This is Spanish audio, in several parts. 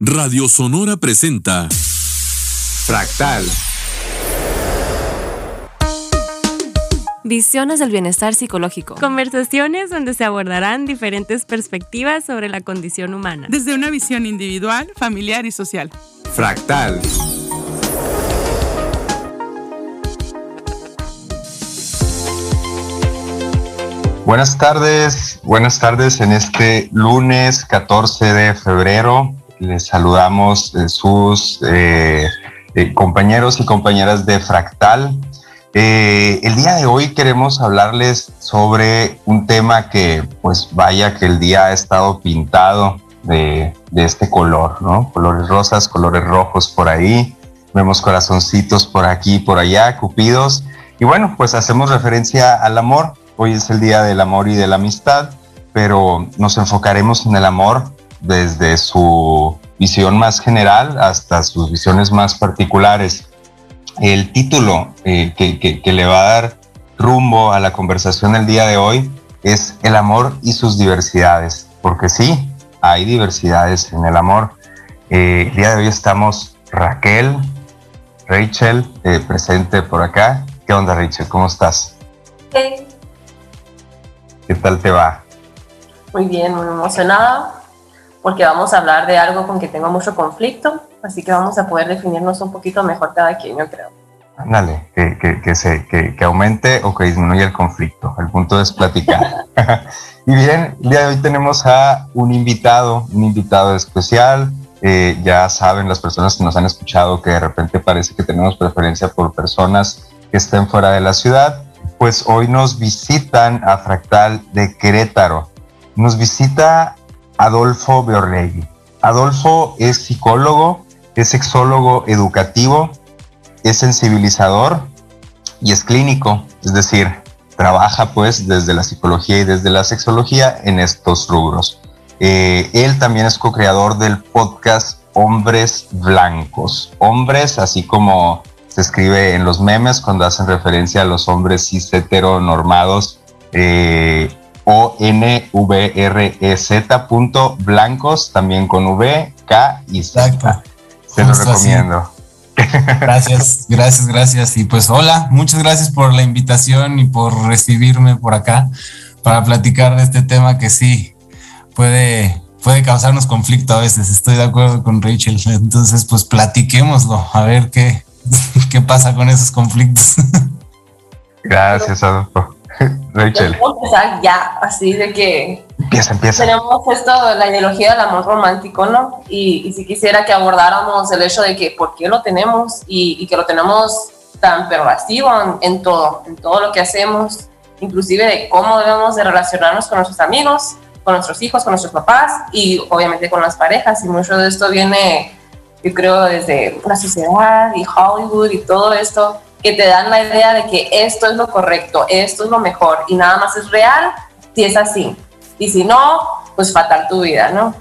Radio Sonora presenta Fractal. Visiones del bienestar psicológico. Conversaciones donde se abordarán diferentes perspectivas sobre la condición humana. Desde una visión individual, familiar y social. Fractal. Buenas tardes, buenas tardes en este lunes 14 de febrero les saludamos eh, sus eh, eh, compañeros y compañeras de Fractal. el día de hoy queremos hablarles sobre un tema que, pues vaya que el día ha estado pintado de, de este color, ¿no? Colores rosas, colores rojos por ahí, vemos corazoncitos por aquí por allá, cupidos. Y bueno, pues hacemos referencia al amor. Hoy es el día del amor y de la amistad, pero nos enfocaremos en el amor desde su visión más general hasta sus visiones más particulares. El título eh, que, le va a dar rumbo a la conversación del día de hoy es El amor y sus diversidades, porque sí, hay diversidades en el amor. Eh, el día de hoy estamos Raquel, Rachel, eh, presente por acá. ¿Qué onda, Rachel? ¿Cómo estás? Hey. ¿Qué tal te va? Muy bien, muy emocionada porque vamos a hablar de algo con que tengo mucho conflicto, así que vamos a poder definirnos un poquito mejor cada quien, yo creo. Ándale, que, que, que, se, que, que aumente o que disminuya el conflicto. El punto es platicar. y bien, el día de hoy tenemos a un invitado, un invitado especial. Eh, ya saben las personas que nos han escuchado que de repente parece que tenemos preferencia por personas que estén fuera de la ciudad. Pues hoy nos visitan a Fractal de Querétaro. Nos visita Adolfo Beorlegui. Adolfo es psicólogo, es sexólogo educativo, es sensibilizador y es clínico, es decir, trabaja pues desde la psicología y desde la sexología en estos rubros. Eh, él también es co-creador del podcast Hombres Blancos. Hombres, así como se escribe en los memes cuando hacen referencia a los hombres cis heteronormados, eh, o-N-V-R-E-Z punto blancos, también con V, K y Z. Se lo recomiendo. Gracias, gracias, gracias. Y pues hola, muchas gracias por la invitación y por recibirme por acá para platicar de este tema que sí puede, puede causarnos conflicto a veces. Estoy de acuerdo con Rachel. Entonces, pues platiquémoslo, a ver qué, qué pasa con esos conflictos. Gracias, Adolfo. Rachel. empezar ya, así de que empieza, empieza. tenemos esto, la ideología del amor romántico, ¿no? Y, si quisiera que abordáramos el hecho de que por qué lo tenemos y, que lo tenemos tan pervasivo en, todo, en todo lo que hacemos, inclusive de cómo debemos de relacionarnos con nuestros amigos, con nuestros hijos, con nuestros papás y obviamente con las parejas. Y mucho de esto viene, yo creo, desde la sociedad y Hollywood y todo esto que te dan la idea de que esto es lo correcto, esto es lo mejor y nada más es real si es así. Y si no, pues fatal tu vida, ¿no?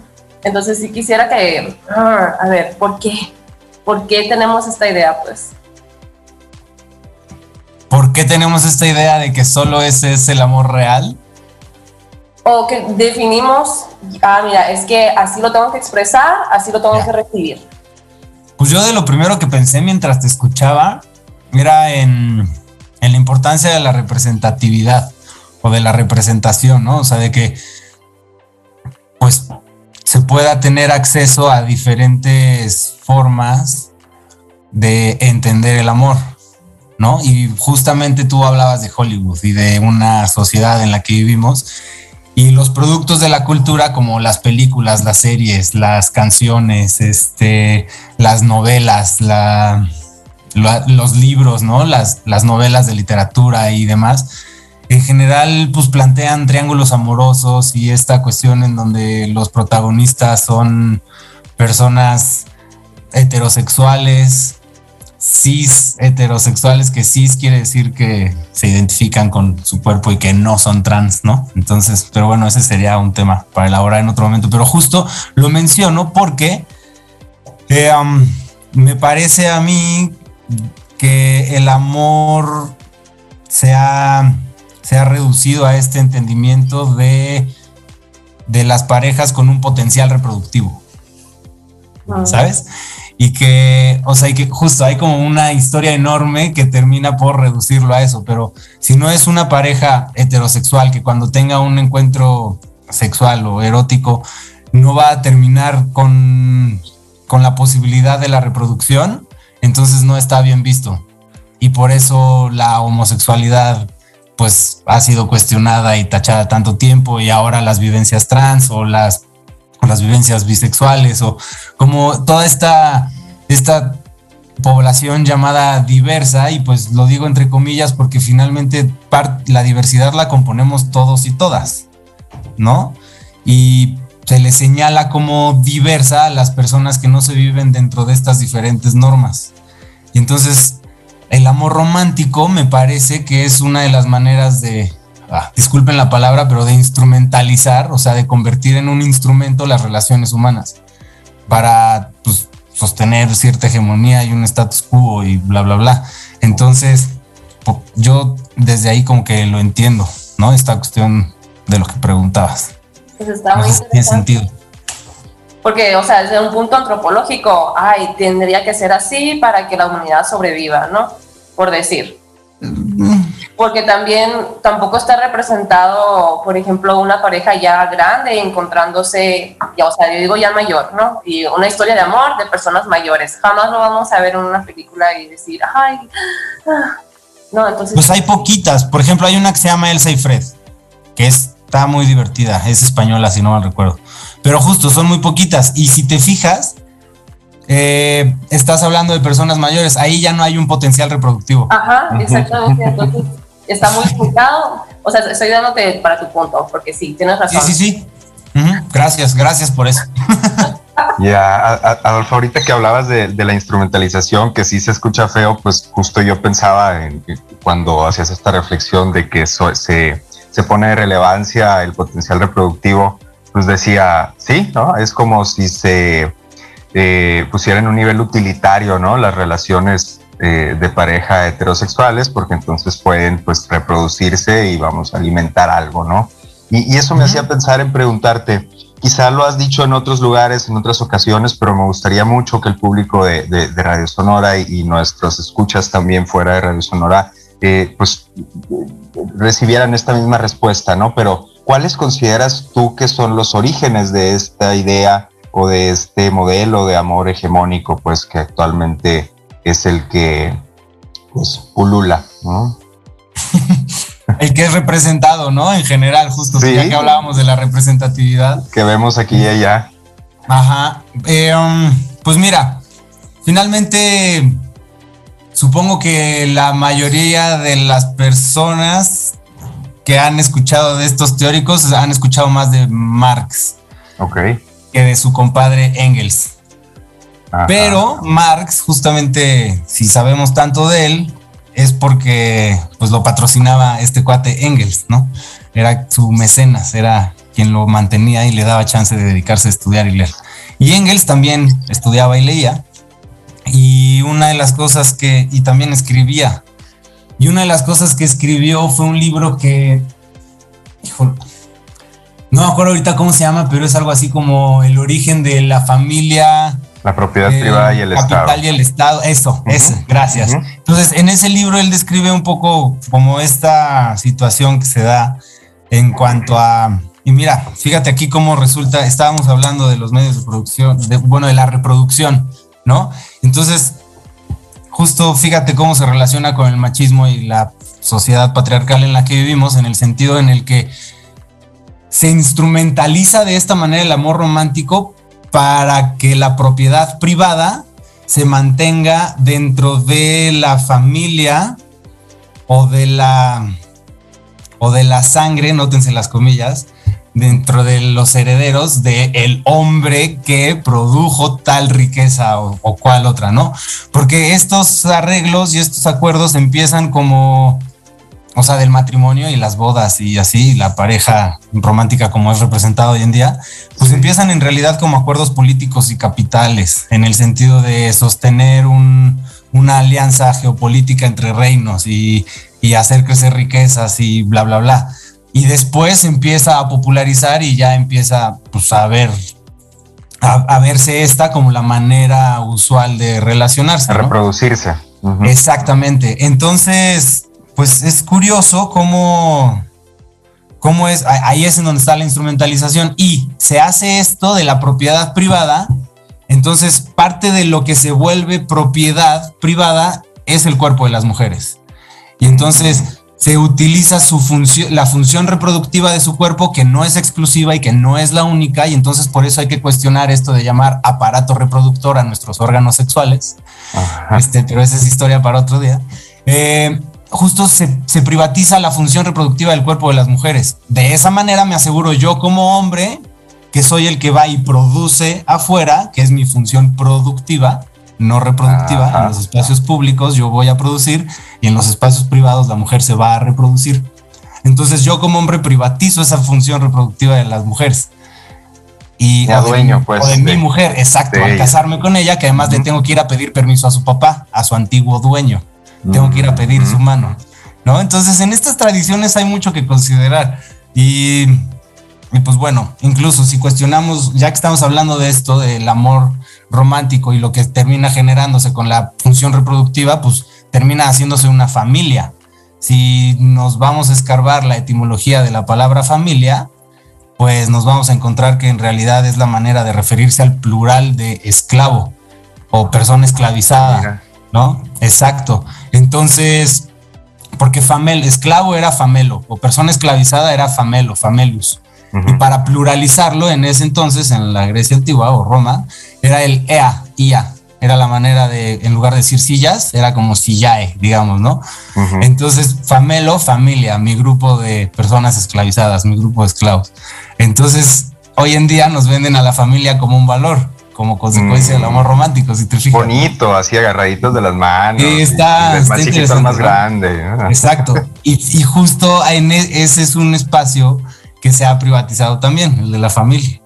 Entonces sí quisiera que, ah, a ver, ¿por qué? ¿Por qué tenemos esta idea, pues? ¿Por qué tenemos esta idea de que solo ese es el amor real? O que definimos, ah, mira, es que así lo tengo que expresar, así lo tengo que recibir. Pues yo de lo primero que pensé mientras te escuchaba era en, la importancia de la representatividad o de la representación, ¿no? O sea, de que pues se pueda tener acceso a diferentes formas de entender el amor, ¿no? Y justamente tú hablabas de Hollywood y de una sociedad en la que vivimos y los productos de la cultura como las películas, las series, las canciones, este, las novelas, la, los libros, ¿no? Las, las novelas de literatura y demás, en general, pues plantean triángulos amorosos y esta cuestión en donde los protagonistas son personas heterosexuales, cis heterosexuales, que cis quiere decir que se identifican con su cuerpo y que no son trans, ¿no? Entonces, pero bueno, ese sería un tema para elaborar en otro momento, pero justo lo menciono porque eh, me parece a mí que el amor se ha, se ha reducido a este entendimiento de, de las parejas con un potencial reproductivo. ¿sabes? Y que, o sea, y que justo hay como una historia enorme que termina por reducirlo a eso, pero si no es una pareja heterosexual que cuando tenga un encuentro sexual o erótico no va a terminar con, con la posibilidad de la reproducción, entonces no está bien visto. Y por eso la homosexualidad pues ha sido cuestionada y tachada tanto tiempo y ahora las vivencias trans o las, las vivencias bisexuales o como toda esta, esta población llamada diversa y pues lo digo entre comillas porque finalmente la diversidad la componemos todos y todas, ¿no? Y se le señala como diversa a las personas que no se viven dentro de estas diferentes normas. Y entonces el amor romántico me parece que es una de las maneras de, ah, disculpen la palabra, pero de instrumentalizar, o sea, de convertir en un instrumento las relaciones humanas para pues, sostener cierta hegemonía y un status quo y bla, bla, bla. Entonces, yo desde ahí como que lo entiendo, ¿no? Esta cuestión de lo que preguntabas. Pues está muy tiene sentido. Porque, o sea, desde un punto antropológico, ay, tendría que ser así para que la humanidad sobreviva, ¿no? Por decir. Porque también tampoco está representado, por ejemplo, una pareja ya grande encontrándose, ya, o sea, yo digo ya mayor, ¿no? Y una historia de amor de personas mayores. Jamás lo vamos a ver en una película y decir, ay, ah". no, entonces. Pues hay poquitas. Por ejemplo, hay una que se llama Elsa y Fred, que está muy divertida. Es española, si no mal recuerdo pero justo son muy poquitas. Y si te fijas, eh, estás hablando de personas mayores, ahí ya no hay un potencial reproductivo. Ajá, exactamente. Entonces, está muy explicado. O sea, estoy dándote para tu punto, porque sí, tienes razón. Sí, sí, sí. Gracias, gracias por eso. Ya, Adolfo, ahorita que hablabas de, la instrumentalización, que sí se escucha feo, pues justo yo pensaba en cuando hacías esta reflexión de que se, se pone de relevancia el potencial reproductivo pues decía, sí, ¿no? Es como si se eh, pusiera en un nivel utilitario, ¿no? Las relaciones eh, de pareja heterosexuales, porque entonces pueden pues reproducirse y vamos a alimentar algo, ¿no? Y, eso me hacía pensar en preguntarte, quizá lo has dicho en otros lugares, en otras ocasiones, pero me gustaría mucho que el público de, Radio Sonora y, nuestros escuchas también fuera de Radio Sonora, eh, pues recibieran esta misma respuesta, ¿no? Pero ¿cuáles consideras tú que son los orígenes de esta idea o de este modelo de amor hegemónico, pues que actualmente es el que pues pulula, ¿no? el que es representado, ¿no? En general, justo ya que hablábamos de la representatividad. Que vemos aquí y allá. Ajá. Eh, um, pues mira, finalmente supongo que la mayoría de las personas que han escuchado de estos teóricos han escuchado más de Marx que de su compadre Engels. Pero Marx, justamente, si sabemos tanto de él, es porque pues lo patrocinaba este cuate Engels, ¿no? Era su mecenas, era quien lo mantenía y le daba chance de dedicarse a estudiar y leer. Y Engels también estudiaba y leía. Y una de las cosas que, y también escribía, y una de las cosas que escribió fue un libro que, no me acuerdo ahorita cómo se llama, pero es algo así como el origen de la familia. La propiedad eh, privada y el capital Estado. y el Estado, eso, eso, gracias. Entonces, en ese libro él describe un poco como esta situación que se da en cuanto a... Y mira, fíjate aquí cómo resulta, estábamos hablando de los medios de producción, de, bueno, de la reproducción, ¿no? Entonces, justo fíjate cómo se relaciona con el machismo y la sociedad patriarcal en la que vivimos, en el sentido en el que se instrumentaliza de esta manera el amor romántico para que la propiedad privada se mantenga dentro de la familia o de la o de la sangre, nótense las comillas, dentro de los herederos del el hombre que produjo tal riqueza o, o, cual otra, ¿no? Porque estos arreglos y estos acuerdos empiezan como, o sea, del matrimonio y las bodas y así, la pareja romántica como es representada hoy en día, pues empiezan en realidad como acuerdos políticos y capitales, en el sentido de sostener un, una alianza geopolítica entre reinos y, y hacer crecer riquezas y bla, bla, bla y después empieza a popularizar y ya empieza pues, a haber a, verse esta como la manera usual de relacionarse. De reproducirse. Exactamente. Entonces, pues es curioso cómo, cómo es, ahí es en donde está la instrumentalización y se hace esto de la propiedad privada. Entonces, parte de lo que se vuelve propiedad privada es el cuerpo de las mujeres. Y entonces se utiliza su función, la función reproductiva de su cuerpo, que no es exclusiva y que no es la única, y entonces por eso hay que cuestionar esto de llamar aparato reproductor a nuestros órganos sexuales. Este, pero esa es historia para otro día. Eh, justo se, se, privatiza la función reproductiva del cuerpo de las mujeres. De esa manera me aseguro yo como hombre que soy el que va y produce afuera, que es mi función productiva, no reproductiva. En los espacios públicos yo voy a producir y en los espacios privados la mujer se va a reproducir. Entonces yo como hombre privatizo esa función reproductiva de las mujeres. Y o dueño, pues. de, mi mujer, exacto, al casarme con ella, que además le tengo que ir a pedir permiso a su papá, a su antiguo dueño. Tengo que ir a pedir su mano. ¿No? Entonces, en estas tradiciones hay mucho que considerar. Y, y pues bueno, incluso si cuestionamos, ya que estamos hablando de esto, del amor romántico y lo que termina generándose con la función reproductiva, pues termina haciéndose una familia. Si nos vamos a escarbar la etimología de la palabra familia, pues nos vamos a encontrar que en realidad es la manera de referirse al plural de esclavo o persona esclavizada, ¿no? Exacto. Entonces, porque famel, esclavo era famelo, o persona esclavizada era famelo, famelus. Y para pluralizarlo en ese entonces, en la Grecia antigua o Roma, era el ea, ia. Era la manera de, en lugar de decir sillas, era como sillae, digamos, ¿no? Entonces, famelo, familia, mi grupo de personas esclavizadas, mi grupo de esclavos. Entonces, hoy en día nos venden a la familia como un valor, como consecuencia del amor romántico, si te fijas. Bonito, así agarraditos de las manos. Sí, está, más chiquito, más grande. Exacto. Y, y justo en e, ese es un espacio que se ha privatizado también, el de la familia.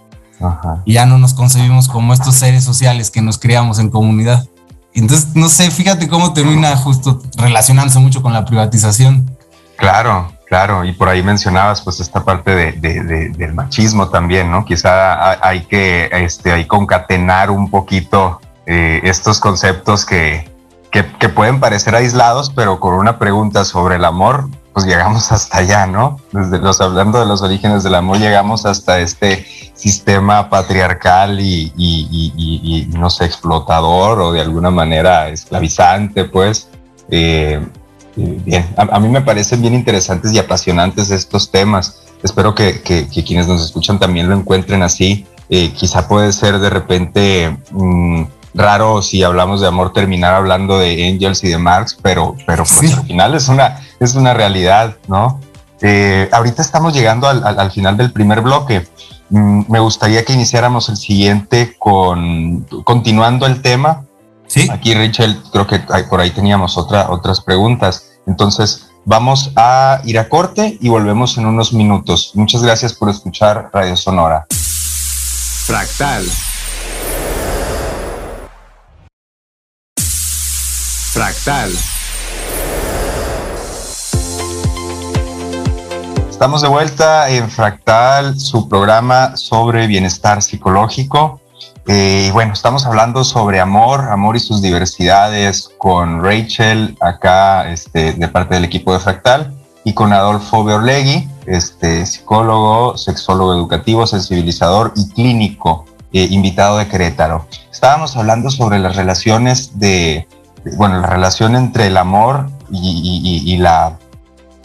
Y ya no nos concebimos como estos seres sociales que nos creamos en comunidad. Entonces, no sé, fíjate cómo termina justo relacionándose mucho con la privatización. Claro, claro, y por ahí mencionabas pues esta parte de, del machismo también, ¿no? Quizá hay que este, hay concatenar un poquito eh, estos conceptos que, que, que, pueden parecer aislados, pero con una pregunta sobre el amor, pues llegamos hasta allá, ¿no? Desde los hablando de los orígenes del amor, llegamos hasta este sistema patriarcal y, no sé, explotador o de alguna manera esclavizante, pues. Eh, bien, a, mí me parecen bien interesantes y apasionantes estos temas. Espero que, que, quienes nos escuchan también lo encuentren así. Eh, quizá puede ser de repente... Mm, raro si hablamos de amor terminar hablando de Angels y de Marx, pero, pero pues al final es una, es una realidad, ¿no? Eh, ahorita estamos llegando al, final del primer bloque. Mm, me gustaría que iniciáramos el siguiente con continuando el tema. Sí. Aquí, Rachel, creo que por ahí teníamos otra, otras preguntas. Entonces, vamos a ir a corte y volvemos en unos minutos. Muchas gracias por escuchar Radio Sonora. Fractal Fractal. Estamos de vuelta en Fractal, su programa sobre bienestar psicológico. Eh, y bueno, estamos hablando sobre amor, amor y sus diversidades con Rachel, acá este, de parte del equipo de Fractal, y con Adolfo Beorlegui, este, psicólogo, sexólogo educativo, sensibilizador y clínico, eh, invitado de Querétaro. Estábamos hablando sobre las relaciones de bueno, la relación entre el amor y, la,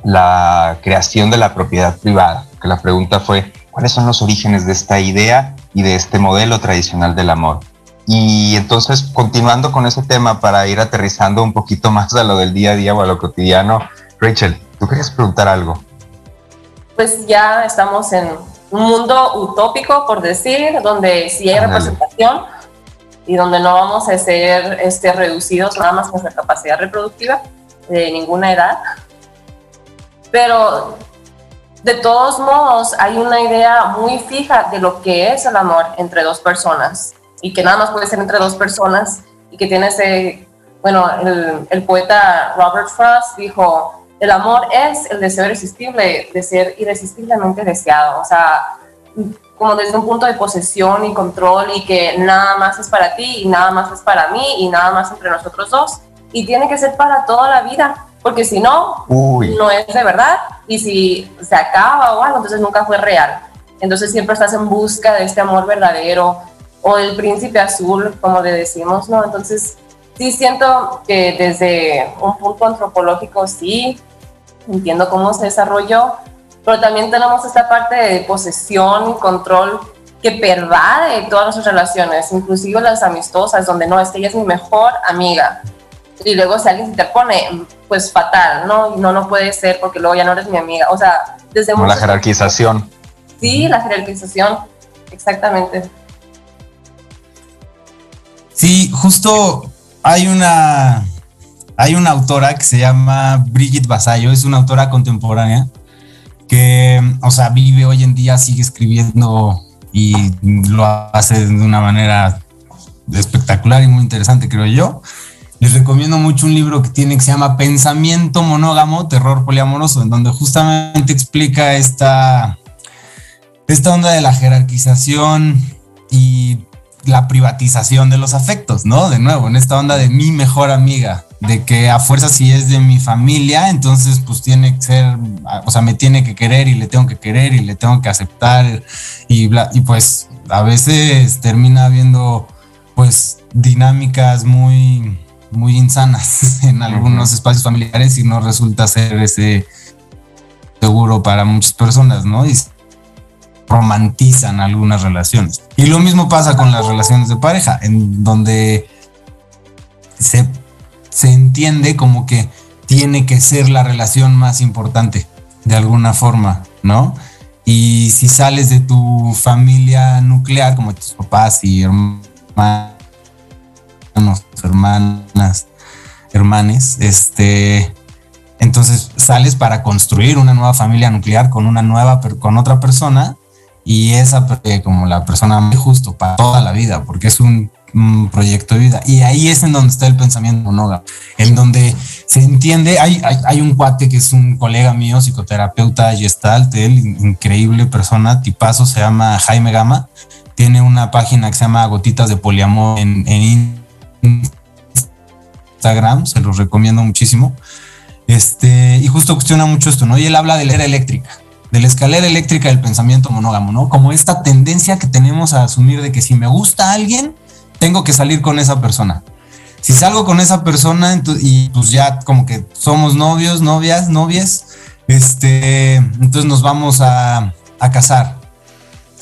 la, creación de la propiedad privada. Que la pregunta fue, ¿cuáles son los orígenes de esta idea y de este modelo tradicional del amor? Y entonces, continuando con ese tema para ir aterrizando un poquito más a lo del día a día o a lo cotidiano, Rachel, ¿tú querías preguntar algo? Pues ya estamos en un mundo utópico, por decir, donde si hay representación, y donde no vamos a ser este, reducidos nada más nuestra capacidad reproductiva de ninguna edad. Pero de todos modos hay una idea muy fija de lo que es el amor entre dos personas y que nada más puede ser entre dos personas y que tiene ese, bueno, el, el poeta Robert Frost dijo, el amor es el deseo irresistible de ser irresistiblemente deseado, o sea, como desde un punto de posesión y control y que nada más es para ti y nada más es para mí y nada más entre nosotros dos. Y tiene que ser para toda la vida, porque si no, no es de verdad. Y si se acaba o algo, entonces nunca fue real. Entonces siempre estás en busca de este amor verdadero o el príncipe azul, como le decimos, ¿no? Entonces sí siento que desde un punto antropológico sí entiendo cómo se desarrolló, pero también tenemos esta parte de posesión y control que pervade todas nuestras relaciones, inclusive las amistosas, donde no, es que ella es mi mejor amiga. Y luego si alguien se interpone, pues fatal, ¿no? No, no puede ser porque luego ya no eres mi amiga. O sea, desde... Como la jerarquización. Sí, la jerarquización, exactamente. Sí, justo hay una, hay una autora que se llama Brigitte Basayo, es una autora contemporánea que, o sea, vive hoy en día, sigue escribiendo y lo hace de una manera espectacular y muy interesante, creo yo. Les recomiendo mucho un libro que tiene que se llama Pensamiento monógamo, terror poliamoroso, en donde justamente explica esta, esta onda de la jerarquización y la privatización de los afectos, ¿no? De nuevo, en esta onda de mi mejor amiga, de que a fuerza si es de mi familia, entonces pues tiene que ser, o sea, me tiene que querer y le tengo que querer y le tengo que aceptar y, y pues a veces termina habiendo pues dinámicas muy, muy insanas en algunos espacios familiares y no resulta ser ese seguro para muchas personas, ¿no? Y romantizan algunas relaciones. Y lo mismo pasa con las relaciones de pareja, en donde se, se entiende como que tiene que ser la relación más importante, de alguna forma, ¿no? Y si sales de tu familia nuclear, como tus papás y hermanos, hermanas, hermanes, este, entonces sales para construir una nueva familia nuclear con una nueva, con otra persona y esa como la persona justo para toda la vida, porque es un, proyecto de vida. Y ahí es en donde está el pensamiento monógamo, en donde se entiende, hay, hay, un cuate que es un colega mío, psicoterapeuta gestalt, él, increíble persona, tipazo, se llama Jaime Gama, tiene una página que se llama Gotitas de Poliamor en, en Instagram, se los recomiendo muchísimo. Este, y justo cuestiona mucho esto, ¿no? Y él habla de la era eléctrica de la escalera eléctrica del pensamiento monógamo, ¿no? Como esta tendencia que tenemos a asumir de que si me gusta alguien, tengo que salir con esa persona. Si salgo con esa persona y pues ya como que somos novios, novias, novias, este, entonces nos vamos a, a casar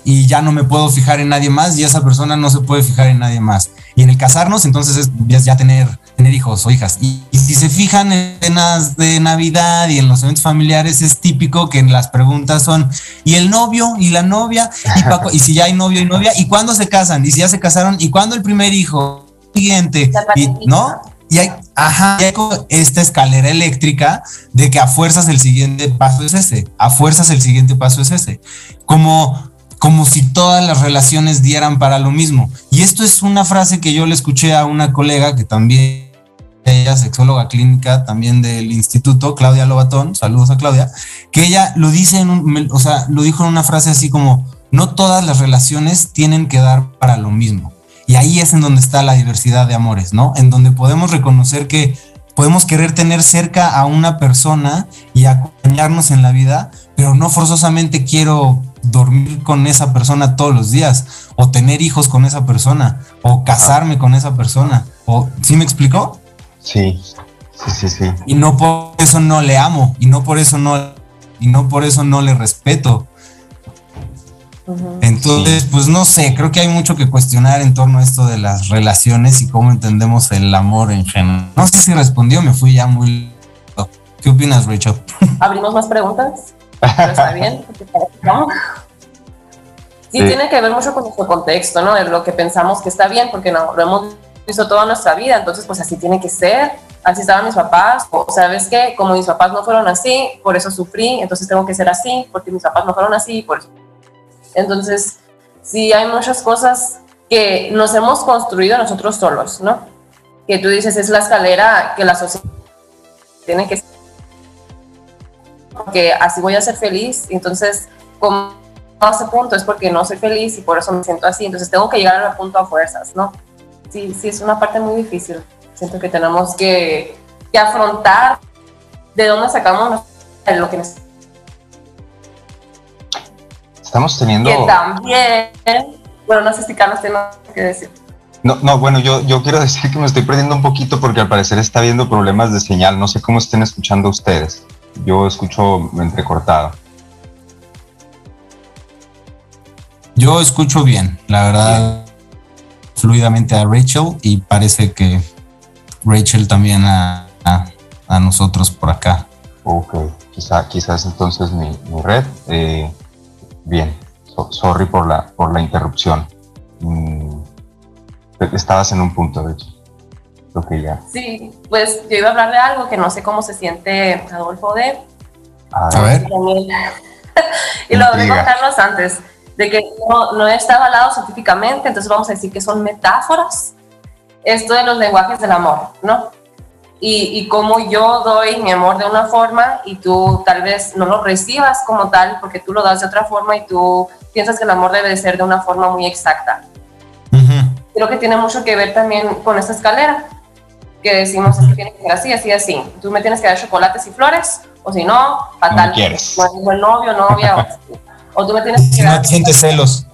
y ya no me puedo fijar en nadie más y esa persona no se puede fijar en nadie más. Y en el casarnos, entonces es ya tener, tener hijos o hijas. Y, si se fijan en cenas de Navidad y en los eventos familiares, es típico que las preguntas son, ¿y el novio y la novia? Y, y si ya hay novio y novia, ¿y cuándo se casan? Y si ya se casaron, ¿y cuándo el primer hijo? Siguiente, y, ¿no? Y hay, ajá, hay esta escalera eléctrica de que a fuerzas el siguiente paso es ese, a fuerzas el siguiente paso es ese. Como como si todas las relaciones dieran para lo mismo. Y esto es una frase que yo le escuché a una colega que también, ella sexóloga clínica también del instituto, Claudia Lobatón, saludos a Claudia, que ella lo dice en un, o sea, lo dijo en una frase así como, no todas las relaciones tienen que dar para lo mismo. Y ahí es en donde está la diversidad de amores, ¿no? En donde podemos reconocer que podemos querer tener cerca a una persona y acompañarnos en la vida, pero no forzosamente quiero dormir con esa persona todos los días, o tener hijos con esa persona, o casarme con esa persona. O, ¿Sí me explicó? Sí, sí, sí, sí. Y no por eso no le amo, y no por eso no, y no por eso no le respeto. Entonces, pues no sé, creo que hay mucho que cuestionar en torno a esto de las relaciones y cómo entendemos el amor en general. No sé si respondió, me fui ya muy... ¿Qué opinas, Rachel? ¿Abrimos más preguntas? está bien, Sí, tiene que ver mucho con nuestro contexto, ¿no? De lo que pensamos que está bien, porque no, lo hemos visto toda nuestra vida, entonces pues así tiene que ser, así estaban mis papás, o sabes que como mis papás no fueron así, por eso sufrí, entonces tengo que ser así, porque mis papás no fueron así, por eso. Entonces, sí hay muchas cosas que nos hemos construido nosotros solos, ¿no? Que tú dices, es la escalera que la sociedad tiene que porque así voy a ser feliz. Entonces, como a ese punto es porque no soy feliz y por eso me siento así. Entonces tengo que llegar al punto a fuerzas, ¿no? Sí, sí, es una parte muy difícil. Siento que tenemos que, que afrontar de dónde sacamos lo que necesitamos. Estamos teniendo... Que también, bueno, no sé si Carlos tiene que decir. No, no, bueno, yo, yo quiero decir que me estoy perdiendo un poquito porque al parecer está habiendo problemas de señal. No sé cómo estén escuchando ustedes. Yo escucho entrecortado. Yo escucho bien, la verdad, fluidamente a Rachel y parece que Rachel también a, a, nosotros por acá. Ok, Quizá, quizás entonces mi, red. Eh, bien, sorry por la, por la interrupción. Mm, estabas en un punto, de hecho. que ya. Sí, pues yo iba a hablar de algo que no sé cómo se siente Adolfo de. A ver. y lo dijo Carlos antes de que no, no está avalado científicamente, entonces vamos a decir que son metáforas, esto de los lenguajes del amor, ¿no? Y, y cómo yo doy mi amor de una forma y tú tal vez no lo recibas como tal porque tú lo das de otra forma y tú piensas que el amor debe de ser de una forma muy exacta. Creo que tiene mucho que ver también con esta escalera, que decimos que tiene que ser así, así, así. Tú me tienes que dar chocolates y flores, o si no, fatal. No quieres. No buen novio, novia. O tú me tienes Si no sientes celos.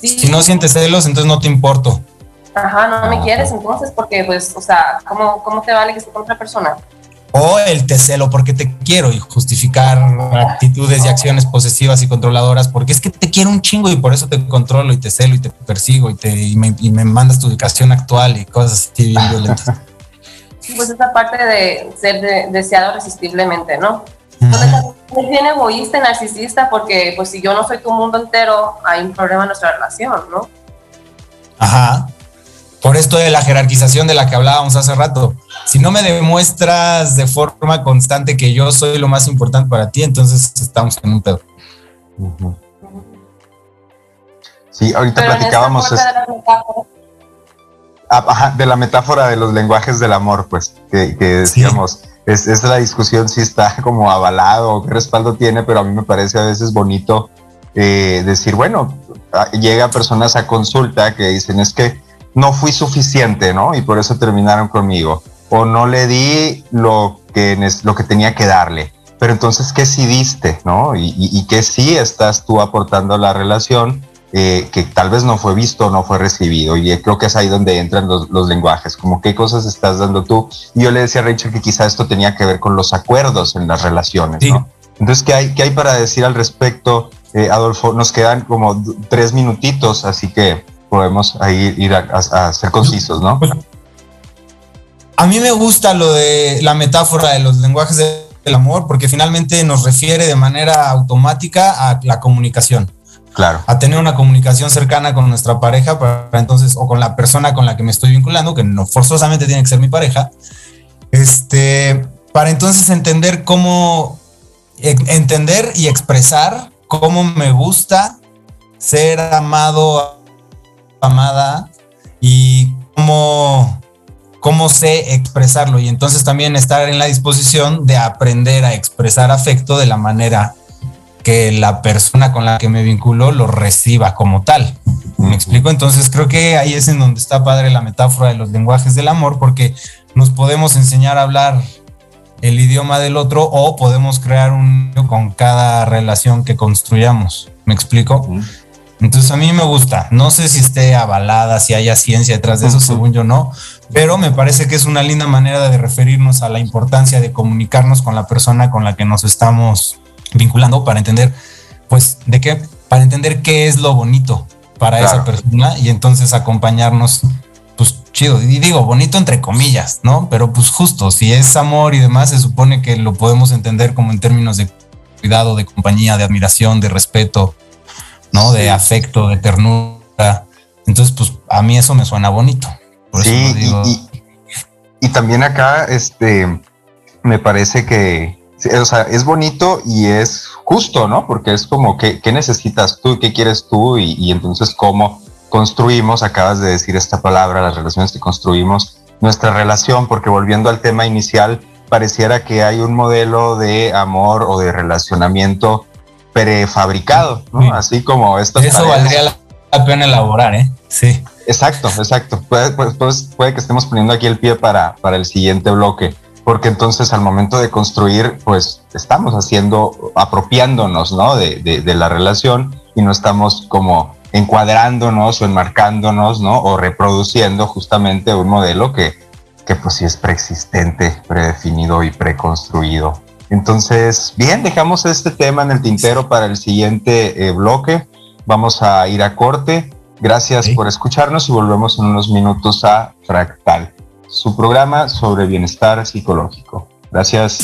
Si no sientes celos, entonces no te importo. Ajá, no me quieres entonces porque, pues, o sea, ¿cómo, cómo te vale que esté con otra persona? O el te celo porque te quiero y justificar actitudes y acciones posesivas y controladoras porque es que te quiero un chingo y por eso te controlo y te celo y te persigo y, te, y, me, y me mandas tu ubicación actual y cosas así bien violentas. Pues esa parte de ser deseado irresistiblemente, ¿no? Es bien egoísta y narcisista porque pues si yo no soy tu mundo entero, hay un problema en nuestra relación, ¿no? Ajá. Por esto de la jerarquización de la que hablábamos hace rato. Si no me demuestras de forma constante que yo soy lo más importante para ti, entonces estamos en un pedo. Sí, ahorita platicábamos. de, ah, de la metáfora de los lenguajes del amor, pues, que, decíamos es, la discusión si está como avalado o qué respaldo tiene, pero a mí me parece a veces bonito eh, decir, bueno, llega personas a consulta que dicen es que no fui suficiente, ¿no? Y por eso terminaron conmigo. O no le di lo que, lo que tenía que darle. Pero entonces, ¿qué sí diste, no? Y, y qué sí estás tú aportando a la relación eh, que tal vez no fue visto o no fue recibido. Y creo que es ahí donde entran los, lenguajes, como qué cosas estás dando tú. Y yo le decía a Rachel que quizá esto tenía que ver con los acuerdos en las relaciones, ¿no? Entonces, ¿qué hay, qué hay para decir al respecto, eh, Adolfo? Nos quedan como tres minutitos, así que podemos ahí ir a, ser concisos, ¿no? A mí me gusta lo de la metáfora de los lenguajes del amor, porque finalmente nos refiere de manera automática a la comunicación. Claro. A tener una comunicación cercana con nuestra pareja para entonces, o con la persona con la que me estoy vinculando, que no forzosamente tiene que ser mi pareja, este, para entonces entender cómo, e, entender y expresar cómo me gusta ser amado, amada y cómo, cómo sé expresarlo. Y entonces también estar en la disposición de aprender a expresar afecto de la manera que la persona con la que me vinculo lo reciba como tal. ¿Me explico? Entonces creo que ahí es en donde está padre la metáfora de los lenguajes del amor, porque nos podemos enseñar a hablar el idioma del otro o podemos crear un con cada relación que construyamos. ¿Me explico? Entonces a mí me gusta. No sé si esté avalada, si haya ciencia detrás de eso, según yo no, pero me parece que es una linda manera de referirnos a la importancia de comunicarnos con la persona con la que nos estamos vinculando para entender, pues, de qué, para entender qué es lo bonito para esa persona y entonces acompañarnos, pues, chido. Y digo, bonito entre comillas, ¿no? Pero pues justo, si es amor y demás, se supone que lo podemos entender como en términos de cuidado, de compañía, de admiración, de respeto, ¿no? De afecto, de ternura. Entonces, pues, a mí eso me suena bonito. Por sí, digo. Y, y también acá, este, me parece que, o sea, es bonito y es justo, ¿no? Porque es como, ¿qué, qué necesitas tú? ¿Qué quieres tú? Y, y, entonces, ¿cómo construimos? Acabas de decir esta palabra, las relaciones que construimos, nuestra relación, porque volviendo al tema inicial, pareciera que hay un modelo de amor o de relacionamiento prefabricado, ¿no? Sí. Así como estas Eso valdría la, pena elaborar, ¿eh? Sí. Exacto, exacto. Pues, pues, puede que estemos poniendo aquí el pie para, para el siguiente bloque, porque entonces al momento de construir, pues estamos haciendo, apropiándonos, ¿no? De, de, de la relación y no estamos como encuadrándonos o enmarcándonos, ¿no? O reproduciendo justamente un modelo que, que pues sí es preexistente, predefinido y preconstruido. Entonces, bien, dejamos este tema en el tintero para el siguiente eh, bloque. Vamos a ir a corte. Gracias por escucharnos y volvemos en unos minutos a Fractal, su programa sobre bienestar psicológico. Gracias.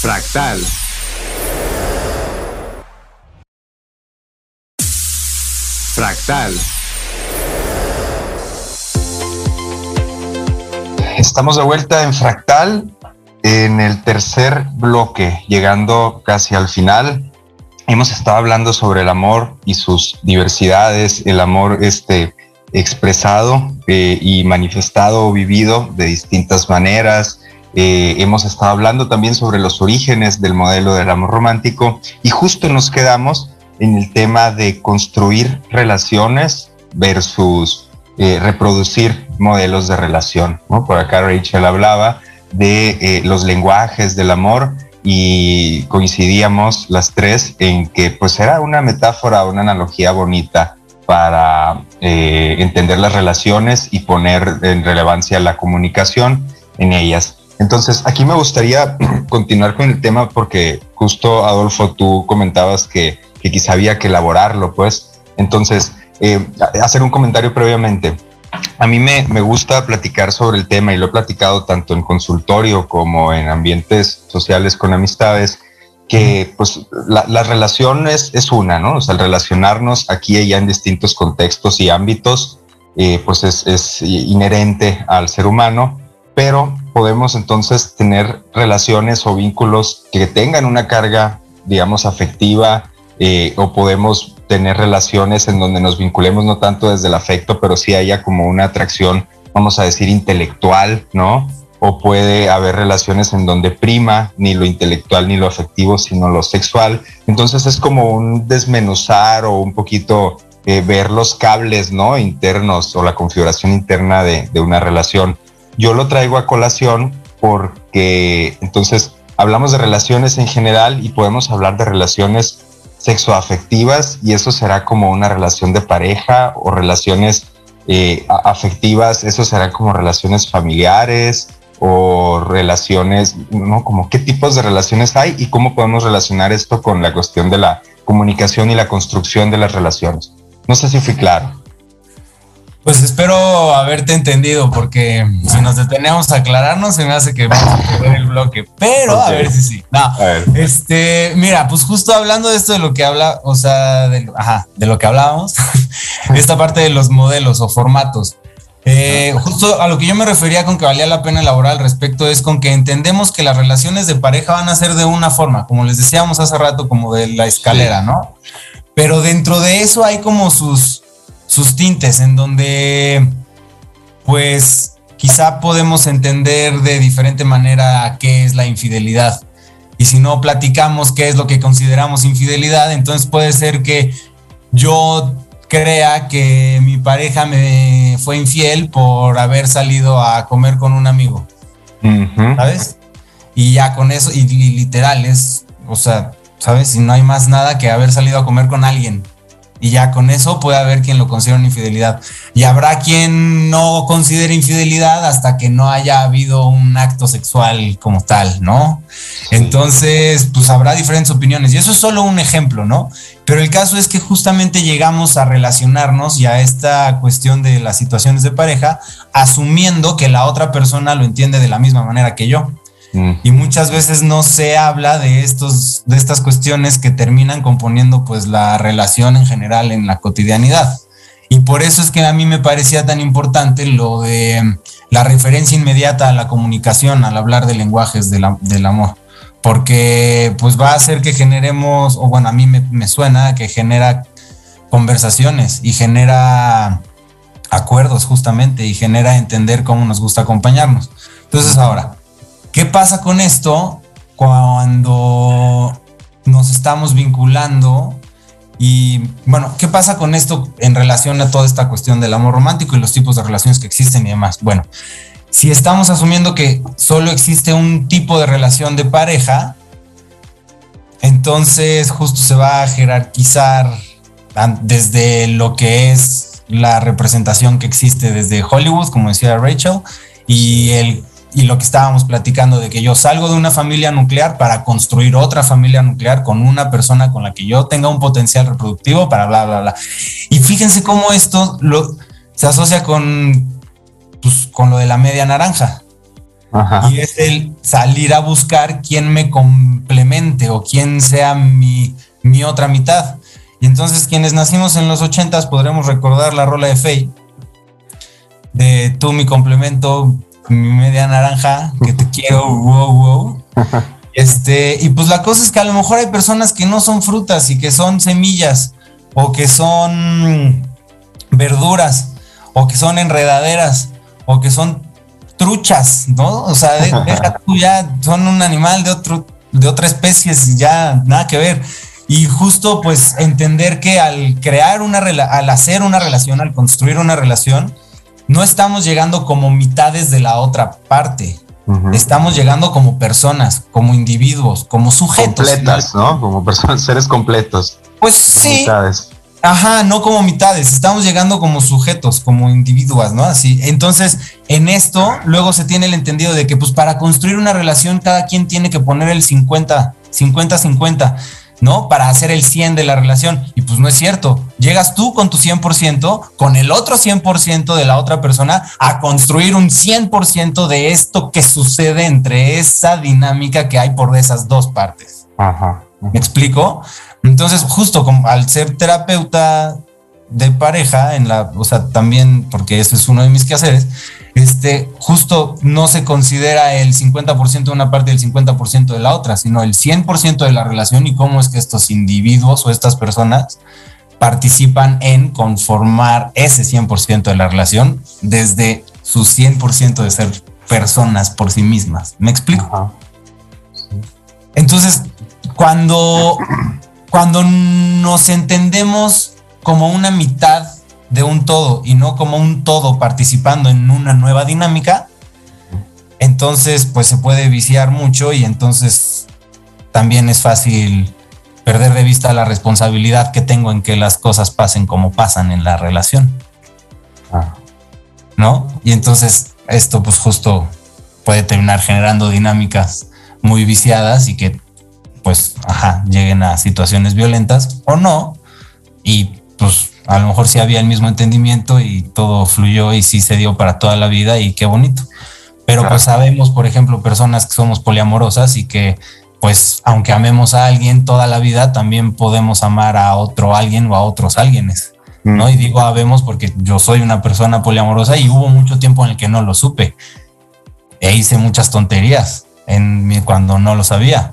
Fractal. Fractal. Estamos de vuelta en Fractal, en el tercer bloque, llegando casi al final. Hemos estado hablando sobre el amor y sus diversidades, el amor este, expresado eh, y manifestado o vivido de distintas maneras. Eh, hemos estado hablando también sobre los orígenes del modelo del amor romántico y justo nos quedamos en el tema de construir relaciones versus eh, reproducir modelos de relación. ¿no? Por acá Rachel hablaba de los lenguajes del amor y coincidíamos las tres en que pues era una metáfora, una analogía bonita para eh, entender las relaciones y poner en relevancia la comunicación en ellas. Entonces, aquí me gustaría continuar con el tema porque justo, Adolfo, tú comentabas que, que quizá había que elaborarlo, pues. Entonces, eh, hacer un comentario previamente. A mí me, me, gusta platicar sobre el tema y lo he platicado tanto en consultorio como en ambientes sociales con amistades, que pues la, la relación es, es, una, ¿no? O sea, el relacionarnos aquí y allá en distintos contextos y ámbitos, eh, pues es, es inherente al ser humano, pero podemos entonces tener relaciones o vínculos que tengan una carga, digamos, afectiva, eh, o podemos tener relaciones en donde nos vinculemos no tanto desde el afecto, pero sí haya como una atracción, vamos a decir, intelectual, ¿no? O puede haber relaciones en donde prima ni lo intelectual ni lo afectivo, sino lo sexual. Entonces es como un desmenuzar o un poquito eh, ver los cables, ¿no? Internos o la configuración interna de, de una relación. Yo lo traigo a colación porque entonces hablamos de relaciones en general y podemos hablar de relaciones sexoafectivas y eso será como una relación de pareja o relaciones eh, afectivas, eso será como relaciones familiares o relaciones, ¿no? Como qué tipos de relaciones hay y cómo podemos relacionar esto con la cuestión de la comunicación y la construcción de las relaciones. No sé si fui claro. Pues espero haberte entendido, porque si nos detenemos a aclararnos, se me hace que vamos a perder el bloque. Pero okay. a ver si sí. No, este, mira, pues justo hablando de esto de lo que habla, o sea, de, ajá, de lo que hablábamos, esta parte de los modelos o formatos. Eh, justo a lo que yo me refería con que valía la pena elaborar al respecto es con que entendemos que las relaciones de pareja van a ser de una forma, como les decíamos hace rato, como de la escalera, sí. ¿no? Pero dentro de eso hay como sus sus tintes en donde pues quizá podemos entender de diferente manera qué es la infidelidad. Y si no platicamos qué es lo que consideramos infidelidad, entonces puede ser que yo crea que mi pareja me fue infiel por haber salido a comer con un amigo. Uh -huh. ¿Sabes? Y ya con eso, y, y literal, es, o sea, ¿sabes? Y no hay más nada que haber salido a comer con alguien y ya con eso puede haber quien lo considere una infidelidad. Y habrá quien no considere infidelidad hasta que no haya habido un acto sexual como tal, ¿no? Entonces, pues habrá diferentes opiniones. Y eso es solo un ejemplo, ¿no? Pero el caso es que justamente llegamos a relacionarnos y a esta cuestión de las situaciones de pareja, asumiendo que la otra persona lo entiende de la misma manera que yo. Y muchas veces no se habla de estos, de estas cuestiones que terminan componiendo pues la relación en general en la cotidianidad. Y por eso es que a mí me parecía tan importante lo de la referencia inmediata a la comunicación al hablar de lenguajes del amor. Porque pues va a hacer que generemos, o bueno, a mí me, me suena que genera conversaciones y genera acuerdos justamente y genera entender cómo nos gusta acompañarnos. Entonces ahora, ¿Qué pasa con esto cuando nos estamos vinculando y bueno, ¿qué pasa con esto en relación a toda esta cuestión del amor romántico y los tipos de relaciones que existen y demás? Bueno, si estamos asumiendo que solo existe un tipo de relación de pareja, entonces justo se va a jerarquizar desde lo que es la representación que existe desde Hollywood, como decía Rachel, y el y lo que estábamos platicando de que yo salgo de una familia nuclear para construir otra familia nuclear con una persona con la que yo tenga un potencial reproductivo para bla, bla, bla. Y fíjense cómo esto se asocia con, pues, con lo de la media naranja. Y es el salir a buscar quién me complemente o quién sea mi, mi otra mitad. Y entonces quienes nacimos en los ochentas podremos recordar la rola de Faye, de tú mi complemento, mi media naranja, que te quiero, wow, wow. Este, y pues la cosa es que a lo mejor hay personas que no son frutas y que son semillas, o que son verduras, o que son enredaderas, o que son truchas, ¿no? O sea, deja tú ya, son un animal de otro, de otra especie, ya nada que ver. Y justo pues entender que al crear una, al hacer una relación, al construir una relación, no estamos llegando como mitades de la otra parte. Estamos llegando como personas, como individuos, como sujetos. Completas, ¿no? Como personas, seres completos. Pues sí. Ajá, no como mitades, estamos llegando como sujetos, como individuos, ¿no? Así. Entonces, en esto, luego se tiene el entendido de que, pues, para construir una relación, cada quien tiene que poner el 50, 50, 50. ¿no? Para hacer el 100 de la relación. Y pues no es cierto. Llegas tú con tu 100%, con el otro 100% de la otra persona, a construir un 100% de esto que sucede entre esa dinámica que hay por esas dos partes. Ajá. ¿Me explico? Entonces, justo como al ser terapeuta de pareja, en la, o sea, también, porque ese es uno de mis quehaceres, este, justo no se considera el 50% de una parte y el 50% de la otra, sino el 100% de la relación y cómo es que estos individuos o estas personas participan en conformar ese 100% de la relación desde su 100% de ser personas por sí mismas. ¿Me explico? Entonces, cuando, cuando nos entendemos como una mitad de un todo y no como un todo participando en una nueva dinámica, entonces pues se puede viciar mucho y entonces también es fácil perder de vista la responsabilidad que tengo en que las cosas pasen como pasan en la relación. Ah. ¿No? Y entonces esto pues justo puede terminar generando dinámicas muy viciadas y que pues, ajá, lleguen a situaciones violentas o no. Y pues a lo mejor sí había el mismo entendimiento y todo fluyó y sí se dio para toda la vida y qué bonito. Pero pues sabemos, por ejemplo, personas que somos poliamorosas y que pues aunque amemos a alguien toda la vida, también podemos amar a otro alguien o a otros alguienes. ¿no? Mm. Y digo habemos porque yo soy una persona poliamorosa y hubo mucho tiempo en el que no lo supe. E hice muchas tonterías en cuando no lo sabía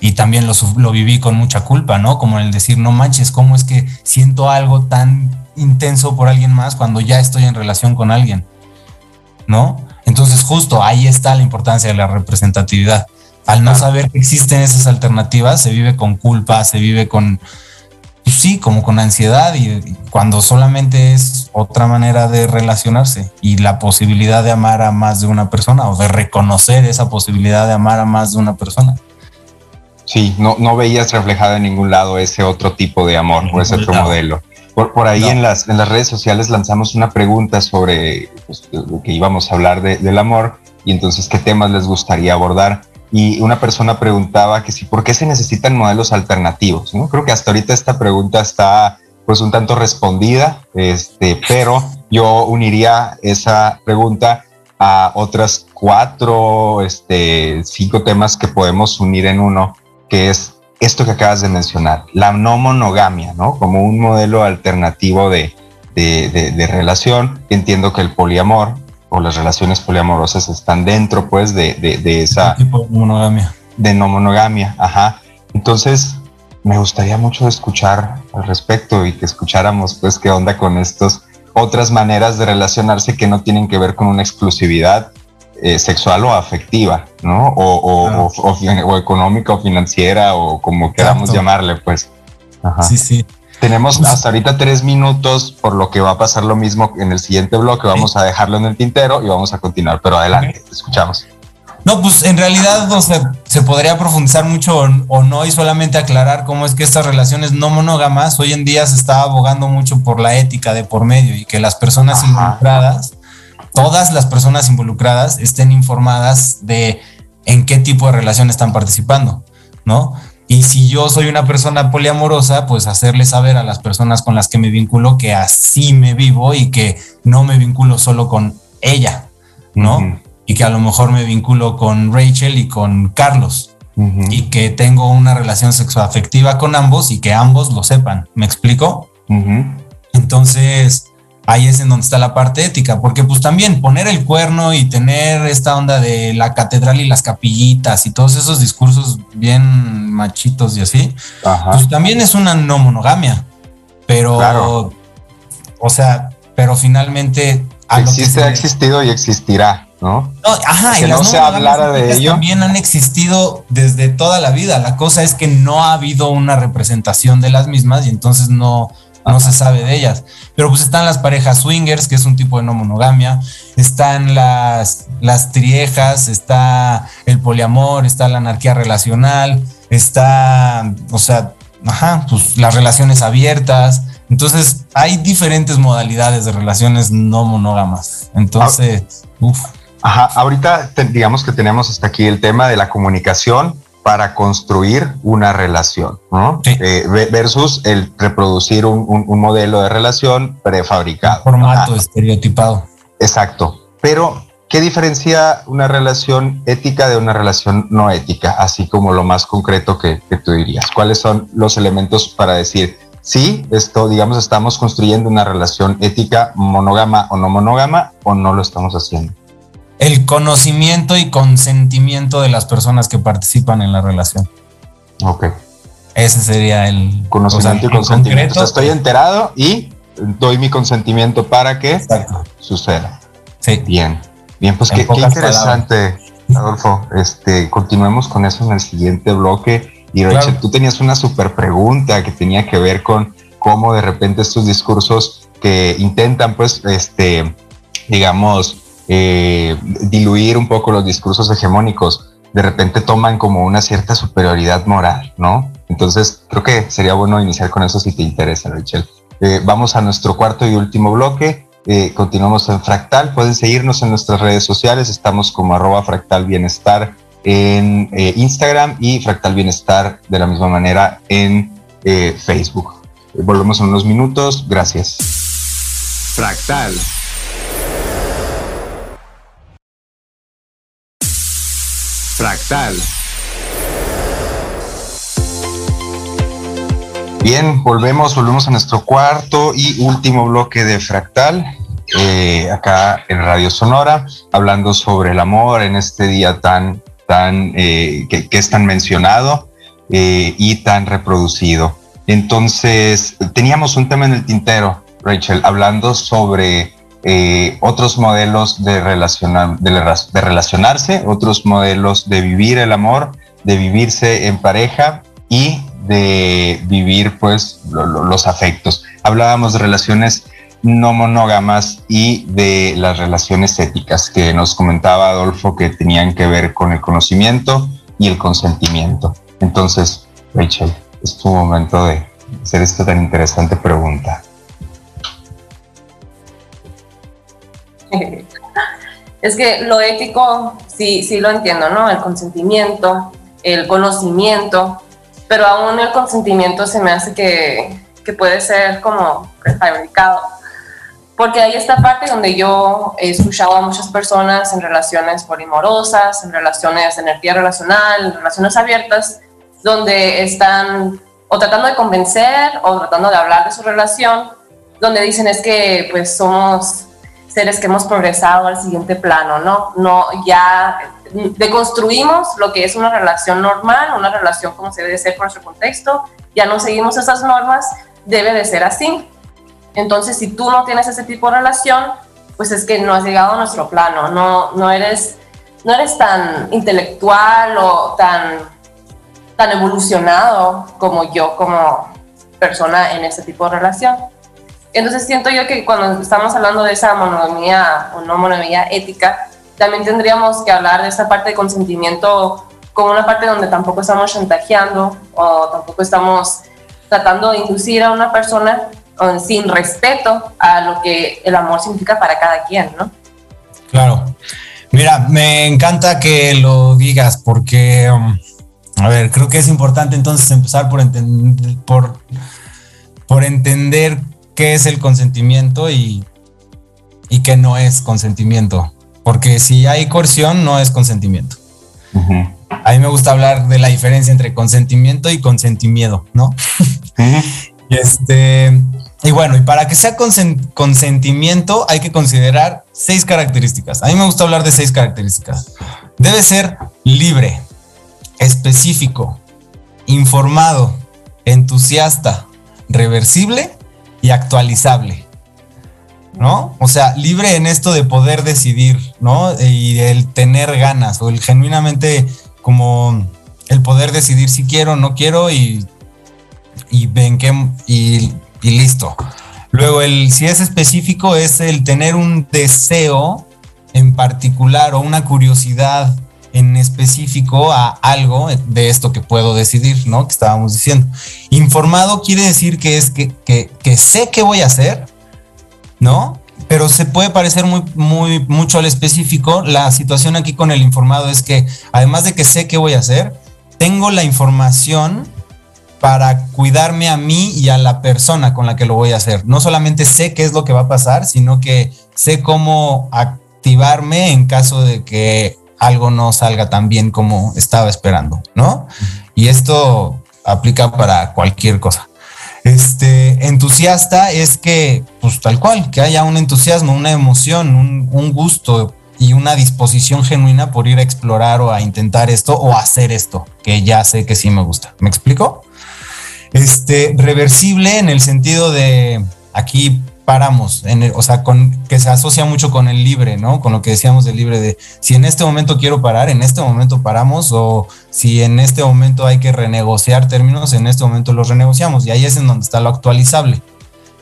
y también lo, lo, viví con mucha culpa, ¿no? Como el decir, no manches, ¿cómo es que siento algo tan intenso por alguien más cuando ya estoy en relación con alguien? ¿No? Entonces justo ahí está la importancia de la representatividad. Al no saber que existen esas alternativas, se vive con culpa, se vive con, pues sí, como con ansiedad y cuando solamente es otra manera de relacionarse y la posibilidad de amar a más de una persona o de reconocer esa posibilidad de amar a más de una persona. Sí, no, no veías reflejado en ningún lado ese otro tipo de amor o ese otro modelo. Por, por ahí en, las, en las redes sociales lanzamos una pregunta sobre pues, lo que íbamos a hablar del amor y entonces qué temas les gustaría abordar. Y una persona preguntaba que si por qué se necesitan modelos alternativos. ¿no? Creo que hasta ahorita esta pregunta está pues un tanto respondida, este, pero yo uniría esa pregunta a otras cuatro, este, cinco temas que podemos unir en uno que es esto que acabas de mencionar, la no monogamia, ¿no? Como un modelo alternativo de, relación. Entiendo que el poliamor o las relaciones poliamorosas están dentro, pues, de, esa... Tipo de monogamia. De no monogamia, ajá. Entonces, me gustaría mucho escuchar al respecto y que escucháramos, pues, qué onda con estas otras maneras de relacionarse que no tienen que ver con una exclusividad eh, sexual o afectiva, ¿no? O, o, o, económica o financiera o como queramos llamarle, pues. Sí, sí. Tenemos pues hasta ahorita tres minutos, por lo que va a pasar lo mismo en el siguiente bloque. Vamos a dejarlo en el tintero y vamos a continuar, pero adelante, escuchamos. No, pues en realidad no se podría profundizar mucho o, no y solamente aclarar cómo es que estas relaciones no monógamas hoy en día se está abogando mucho por la ética de por medio y que las personas involucradas, todas las personas involucradas estén informadas de en qué tipo de relación están participando, ¿no? Y si yo soy una persona poliamorosa, pues hacerle saber a las personas con las que me vinculo que así me vivo y que no me vinculo solo con ella, ¿no? Y que a lo mejor me vinculo con Rachel y con Carlos. Y que tengo una relación sexoafectiva con ambos y que ambos lo sepan. ¿Me explico? Entonces, ahí es en donde está la parte ética, porque pues también poner el cuerno y tener esta onda de la catedral y las capillitas y todos esos discursos bien machitos y así, pues también es una no monogamia, pero, o sea, pero finalmente... Existe, ha existido y existirá, ¿no? ajá, y no se hablara de ello. También han existido desde toda la vida. La cosa es que no ha habido una representación de las mismas y entonces no, no se sabe de ellas. Pero pues están las parejas swingers, que es un tipo de no monogamia, están las, las triejas, está el poliamor, está la anarquía relacional, está, o sea, ajá, pues las relaciones abiertas. Entonces, hay diferentes modalidades de relaciones no monógamas. Entonces, uff. Ajá, ahorita digamos que tenemos hasta aquí el tema de la comunicación, para construir una relación, ¿no? Eh, versus el reproducir un, modelo de relación prefabricado. formato estereotipado. Exacto. Pero, ¿qué diferencia una relación ética de una relación no ética? Así como lo más concreto que, que tú dirías. ¿Cuáles son los elementos para decir, sí, esto, digamos, estamos construyendo una relación ética monógama o no monógama o no lo estamos haciendo? El conocimiento y consentimiento de las personas que participan en la relación. Ok. Ese sería el conocimiento y consentimiento. estoy enterado y doy mi consentimiento para que suceda. Sí. Bien. Bien, pues qué, interesante, Adolfo. Este, continuemos con eso en el siguiente bloque. Y Rachel, tú tenías una super pregunta que tenía que ver con cómo de repente estos discursos que intentan, pues, este, digamos, eh, diluir un poco los discursos hegemónicos, de repente toman como una cierta superioridad moral, ¿no? Entonces, creo que sería bueno iniciar con eso si te interesa, Rachel. Eh, vamos a nuestro cuarto y último bloque. Eh, continuamos en Fractal. Pueden seguirnos en nuestras redes sociales. Estamos como arroba Fractal Bienestar en Instagram y Fractal Bienestar de la misma manera en Facebook. volvemos en unos minutos. Gracias. Fractal. Fractal. Bien, volvemos, volvemos a nuestro cuarto y último bloque de Fractal, eh, acá en Radio Sonora, hablando sobre el amor en este día tan, tan, eh, que, es tan mencionado eh, y tan reproducido. Entonces, teníamos un tema en el tintero, Rachel, hablando sobre eh, otros modelos de, relacionar, de, relacionarse, otros modelos de vivir el amor, de vivirse en pareja y de vivir pues los afectos. Hablábamos de relaciones no monógamas y de las relaciones éticas que nos comentaba Adolfo que tenían que ver con el conocimiento y el consentimiento. Entonces, Rachel, es tu momento de hacer esta tan interesante pregunta. es que lo ético, sí, sí lo entiendo, ¿no? El consentimiento, el conocimiento, pero aún el consentimiento se me hace que, que puede ser como prefabricado. Porque hay esta parte donde yo he escuchado a muchas personas en relaciones polimorosas, en relaciones de energía relacional, en relaciones abiertas, donde están o tratando de convencer o tratando de hablar de su relación, donde dicen es que pues somos seres que hemos progresado al siguiente plano, ¿no? No, ya deconstruimos lo que es una relación normal, una relación como se debe de ser por nuestro contexto, ya no seguimos esas normas, debe de ser así. Entonces, si tú no tienes ese tipo de relación, pues es que no has llegado a nuestro plano, no, no eres no eres tan intelectual o tan, tan evolucionado como yo, como persona en este tipo de relación. Entonces siento yo que cuando estamos hablando de esa monogamía o no monogamía ética, también tendríamos que hablar de esa parte de consentimiento como una parte donde tampoco estamos chantajeando o tampoco estamos tratando de inducir a una persona sin respeto a lo que el amor significa para cada quien, ¿no? Claro. Mira, me encanta que lo digas porque, um, a ver, creo que es importante entonces empezar por, entender, por, por entender qué es el consentimiento y, y qué no es consentimiento. Porque si hay coerción, no es consentimiento. A mí me gusta hablar de la diferencia entre consentimiento y consentimiento, ¿no? y este, y bueno, y para que sea consentimiento hay que considerar seis características. A mí me gusta hablar de seis características. Debe ser libre, específico, informado, entusiasta, reversible y actualizable. ¿No? O sea, libre en esto de poder decidir, ¿no? Y el tener ganas o el genuinamente como el poder decidir si quiero o no quiero y, y ven que y y listo. Luego, el si es específico es el tener un deseo en particular o una curiosidad en específico a algo de esto que puedo decidir, ¿no? Que estábamos diciendo. Informado quiere decir que es que, que, sé qué voy a hacer, ¿no? Pero se puede parecer muy, muy, mucho al específico. La situación aquí con el informado es que, además de que sé qué voy a hacer, tengo la información para cuidarme a mí y a la persona con la que lo voy a hacer. No solamente sé qué es lo que va a pasar, sino que sé cómo activarme en caso de que algo no salga tan bien como estaba esperando, ¿no? Y esto aplica para cualquier cosa. Este entusiasta es que, pues tal cual, que haya un entusiasmo, una emoción, un, gusto y una disposición genuina por ir a explorar o a intentar esto o hacer esto, que ya sé que sí me gusta. ¿Me explico? Este, reversible en el sentido de aquí paramos, o sea, que se asocia mucho con el libre, ¿no? Con lo que decíamos del libre de si en este momento quiero parar, en este momento paramos, o si en este momento hay que renegociar términos, en este momento los renegociamos, y ahí es en donde está lo actualizable,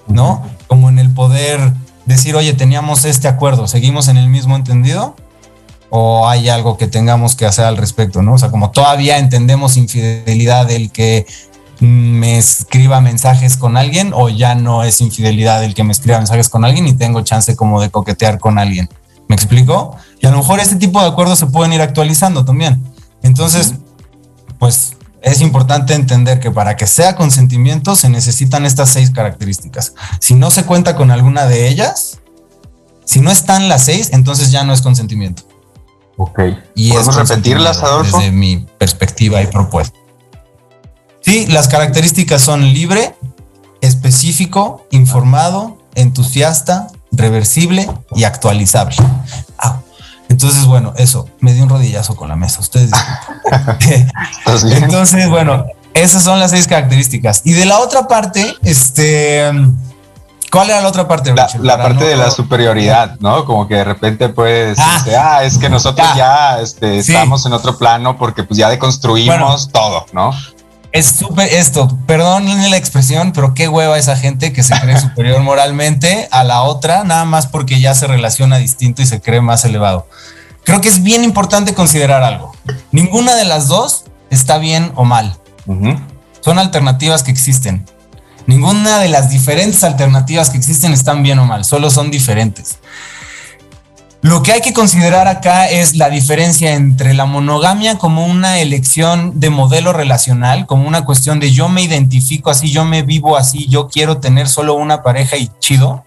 ¿no? Como en el poder decir, oye, teníamos este acuerdo, ¿seguimos en el mismo entendido? ¿O hay algo que tengamos que hacer al respecto, ¿no? O sea, como todavía entendemos infidelidad del que me escriba mensajes con alguien o ya no es infidelidad el que me escriba mensajes con alguien y tengo chance como de coquetear con alguien. ¿Me explico? Y a lo mejor este tipo de acuerdos se pueden ir actualizando también. Entonces, pues es importante entender que para que sea consentimiento se necesitan estas seis características. Si no se cuenta con alguna de ellas, si no están las seis, entonces ya no es consentimiento. Ok. Y ¿Podemos repetirlas, Adolfo? Desde mi perspectiva y propuesta. Sí, las características son libre, específico, informado, entusiasta, reversible y actualizable. Ah, entonces, bueno, eso, me dio un rodillazo con la mesa. Ustedes. entonces, bueno, esas son las seis características. Y de la otra parte, este. ¿Cuál era la otra parte? La, parte de la superioridad, ¿no? Como que de repente pues, ah, ah es que nosotros ya, este, estamos en otro plano porque pues ya deconstruimos todo, ¿no? Es súper esto, perdón la expresión, pero qué hueva esa gente que se cree superior moralmente a la otra, nada más porque ya se relaciona distinto y se cree más elevado. Creo que es bien importante considerar algo. Ninguna de las dos está bien o mal. Son alternativas que existen. Ninguna de las diferentes alternativas que existen están bien o mal, solo son diferentes. Lo que hay que considerar acá es la diferencia entre la monogamia como una elección de modelo relacional, como una cuestión de yo me identifico así, yo me vivo así, yo quiero tener solo una pareja y chido.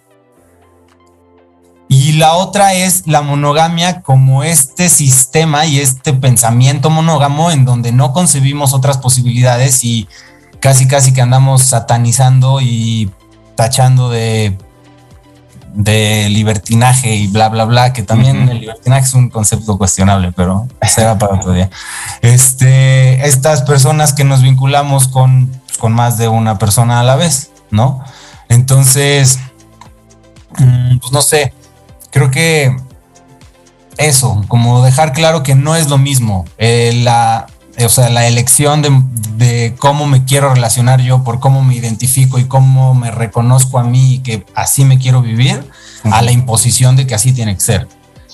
Y la otra es la monogamia como este sistema y este pensamiento monógamo en donde no concebimos otras posibilidades y casi casi que andamos satanizando y tachando de de libertinaje y bla, bla, bla, que también el libertinaje es un concepto cuestionable, pero será para otro día. Este, estas personas que nos vinculamos con, con más de una persona a la vez, ¿no? Entonces, mm, pues no sé, creo que eso, como dejar claro que no es lo mismo. Eh, la, o sea, la elección de, de, cómo me quiero relacionar yo, por cómo me identifico y cómo me reconozco a mí y que así me quiero vivir, a la imposición de que así tiene que ser.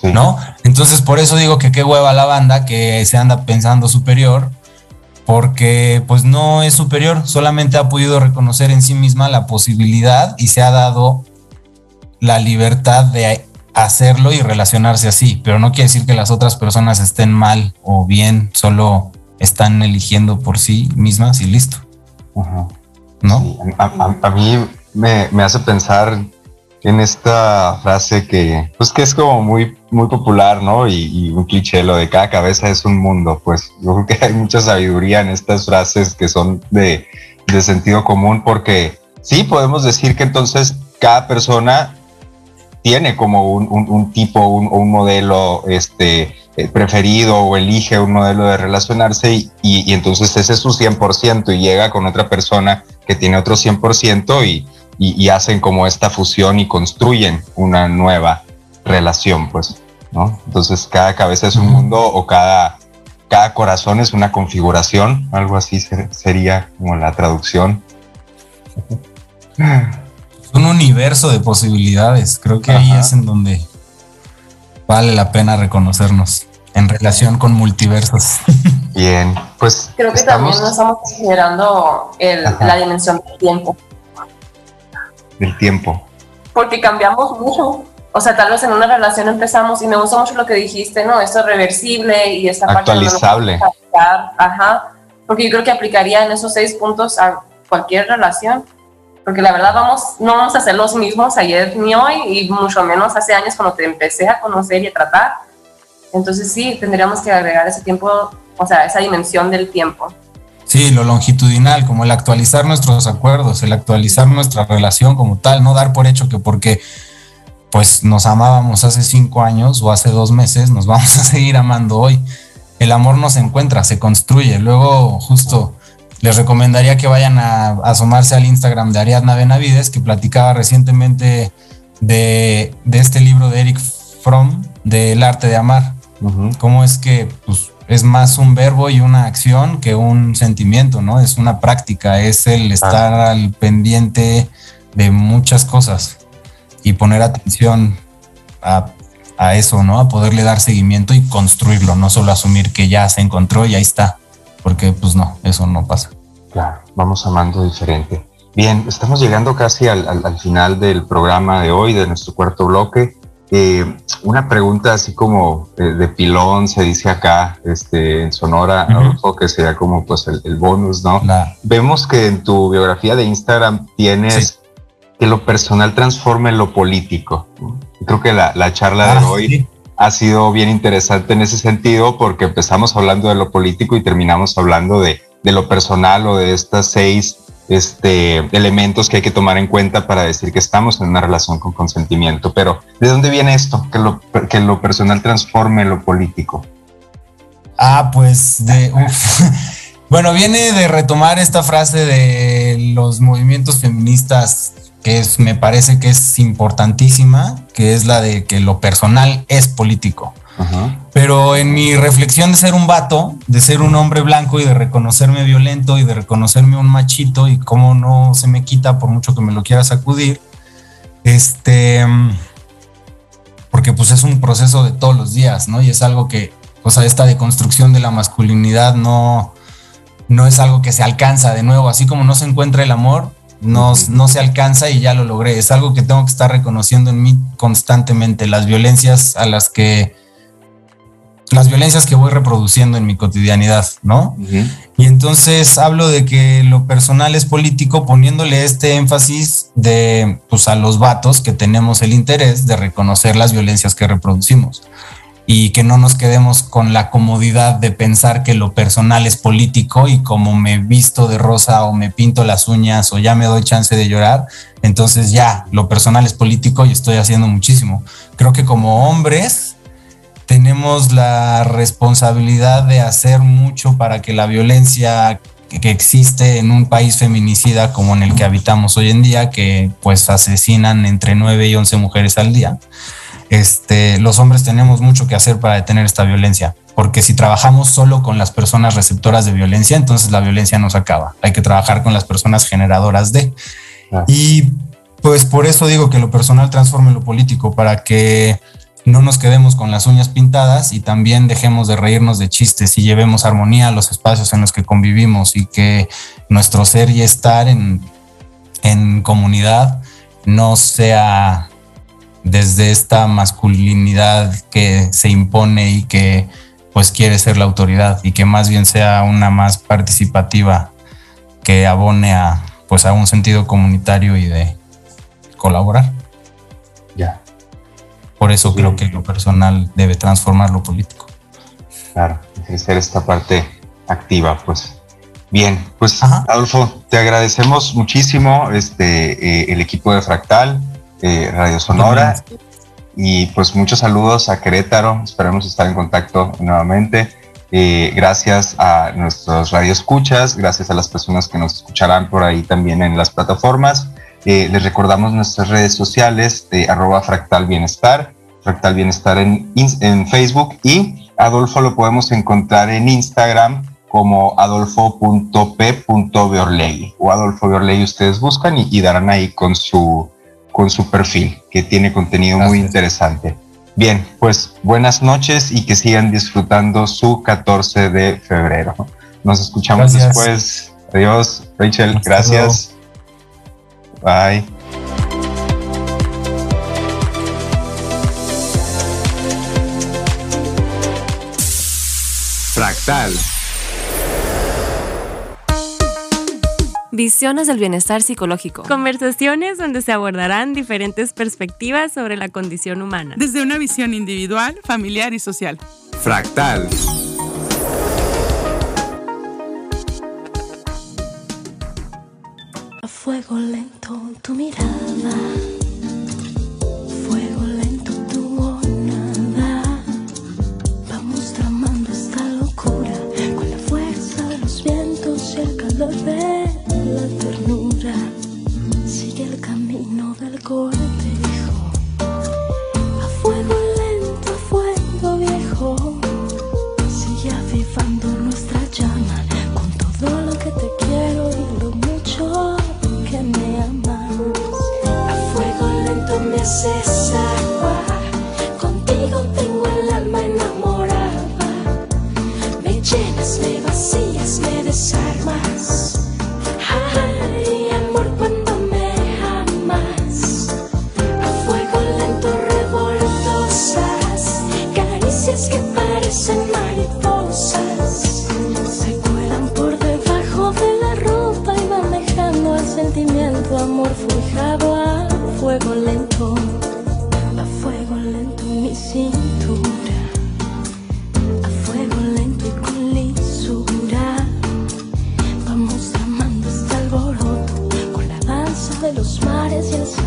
¿No? Entonces, por eso digo que qué hueva la banda que se anda pensando superior, porque pues no es superior, solamente ha podido reconocer en sí misma la posibilidad y se ha dado la libertad de hacerlo y relacionarse así, pero no quiere decir que las otras personas estén mal o bien, solo están eligiendo por sí mismas y listo. ¿No? a, mí me, me, hace pensar en esta frase que, pues que es como muy, muy popular, ¿no? Y, un cliché, lo de cada cabeza es un mundo, pues yo creo que hay mucha sabiduría en estas frases que son de, de sentido común, porque sí podemos decir que entonces cada persona tiene como un, tipo o un, modelo este, eh, preferido o elige un modelo de relacionarse y, y, entonces ese es su 100% y llega con otra persona que tiene otro 100% y, y, hacen como esta fusión y construyen una nueva relación, pues, ¿no? Entonces cada cabeza es un mundo o cada, cada corazón es una configuración, algo así sería como la traducción un universo de posibilidades. Creo que ahí es en donde vale la pena reconocernos en relación con multiversos. Bien, pues. Creo que también nos estamos considerando la dimensión del tiempo. Del tiempo. Porque cambiamos mucho. O sea, tal vez en una relación empezamos, y me gusta mucho lo que dijiste, ¿no? Esto es reversible y esta Actualizable. Ajá. Porque yo creo que aplicaría en esos seis puntos a cualquier relación porque la verdad vamos, no vamos a ser los mismos ayer ni hoy y mucho menos hace años cuando te empecé a conocer y a tratar. Entonces sí, tendríamos que agregar ese tiempo, o sea, esa dimensión del tiempo. Sí, lo longitudinal, como el actualizar nuestros acuerdos, el actualizar nuestra relación como tal, no dar por hecho que porque pues nos amábamos hace cinco años o hace dos meses, nos vamos a seguir amando hoy. El amor no se encuentra, se construye. Luego justo les recomendaría que vayan a, asomarse al Instagram de Ariadna Benavides, que platicaba recientemente de, este libro de Eric Fromm, del arte de amar. Cómo es que pues, es más un verbo y una acción que un sentimiento, ¿no? Es una práctica, es el estar al pendiente de muchas cosas y poner atención a, a eso, ¿no? A poderle dar seguimiento y construirlo, no solo asumir que ya se encontró y ahí está porque pues no, eso no pasa. Claro, vamos amando diferente. Bien, estamos llegando casi al, final del programa de hoy, de nuestro cuarto bloque. Eh, una pregunta así como eh, de pilón, se dice acá este, en Sonora, que sería como pues el, bonus, ¿no? Vemos que en tu biografía de Instagram tienes que lo personal transforme lo político. Creo que la, charla de ah, hoy ha sido bien interesante en ese sentido porque empezamos hablando de lo político y terminamos hablando de, de lo personal o de estas seis este, elementos que hay que tomar en cuenta para decir que estamos en una relación con consentimiento. Pero, ¿de dónde viene esto? Que lo, que lo personal transforme lo político. Ah, pues de... bueno, viene de retomar esta frase de los movimientos feministas que es, me parece que es importantísima, que es la de que lo personal es político. Pero en mi reflexión de ser un vato, de ser un hombre blanco y de reconocerme violento y de reconocerme un machito y cómo no se me quita por mucho que me lo quiera sacudir, este, porque pues es un proceso de todos los días, ¿no? Y es algo que, o sea, esta deconstrucción de la masculinidad no, no es algo que se alcanza de nuevo, así como no se encuentra el amor, no, no se alcanza y ya lo logré. Es algo que tengo que estar reconociendo en mí constantemente, las violencias a las que las violencias que voy reproduciendo en mi cotidianidad, ¿no? Y entonces hablo de que lo personal es político poniéndole este énfasis de pues a los vatos que tenemos el interés de reconocer las violencias que reproducimos y que no nos quedemos con la comodidad de pensar que lo personal es político y como me visto de rosa o me pinto las uñas o ya me doy chance de llorar, entonces ya lo personal es político y estoy haciendo muchísimo. Creo que como hombres tenemos la responsabilidad de hacer mucho para que la violencia que existe en un país feminicida como en el que habitamos hoy en día, que pues asesinan entre 9 y 11 mujeres al día, este, los hombres tenemos mucho que hacer para detener esta violencia, porque si trabajamos solo con las personas receptoras de violencia, entonces la violencia no se acaba. Hay que trabajar con las personas generadoras de. Y pues por eso digo que lo personal transforme lo político, para que no nos quedemos con las uñas pintadas y también dejemos de reírnos de chistes y llevemos armonía a los espacios en los que convivimos y que nuestro ser y estar en, en comunidad no sea desde esta masculinidad que se impone y que pues quiere ser la autoridad y que más bien sea una más participativa que abone a pues a un sentido comunitario y de colaborar. Ya. Por eso creo que lo personal debe transformar lo político. Claro, ejercer esta parte activa, pues. Bien, pues Adolfo, te agradecemos muchísimo este, eh, el equipo de Fractal, eh, Radio Sonora. Y pues muchos saludos a Querétaro. Esperamos estar en contacto nuevamente. Eh, gracias a nuestros radioescuchas, gracias a las personas que nos escucharán por ahí también en las plataformas. Eh, les recordamos nuestras redes sociales de arroba fractal bienestar, fractal bienestar en, en Facebook y Adolfo lo podemos encontrar en Instagram como adolfo.p.beorley o Adolfo Beorley ustedes buscan y, y darán ahí con su, con su perfil, que tiene contenido muy interesante. Bien, pues buenas noches y que sigan disfrutando su 14 de febrero. Nos escuchamos después. Adiós, Rachel, gracias. Bye. Fractal. Visiones del bienestar psicológico. Conversaciones donde se abordarán diferentes perspectivas sobre la condición humana. Desde una visión individual, familiar y social. Fractal. Fuego lento tu mirada. Fuego lento tu nada. Vamos tramando esta locura con la fuerza de los vientos y el calor de la ternura. Sigue el camino del cortejo. A fuego lento, a fuego viejo. Haces agua. Contigo tengo el alma enamorada. Me llenas, me vacías, me desarmas. Ay, amor, cuando me amas. A fuego lento revoltosas. Caricias que parecen mariposas. Se cuelan por debajo de la ropa y van dejando el sentimiento, amor forjado fuego lento. A fuego lento mi cintura. A fuego lento y con lisura. Vamos amando este alboroto con la danza de los mares y el sabor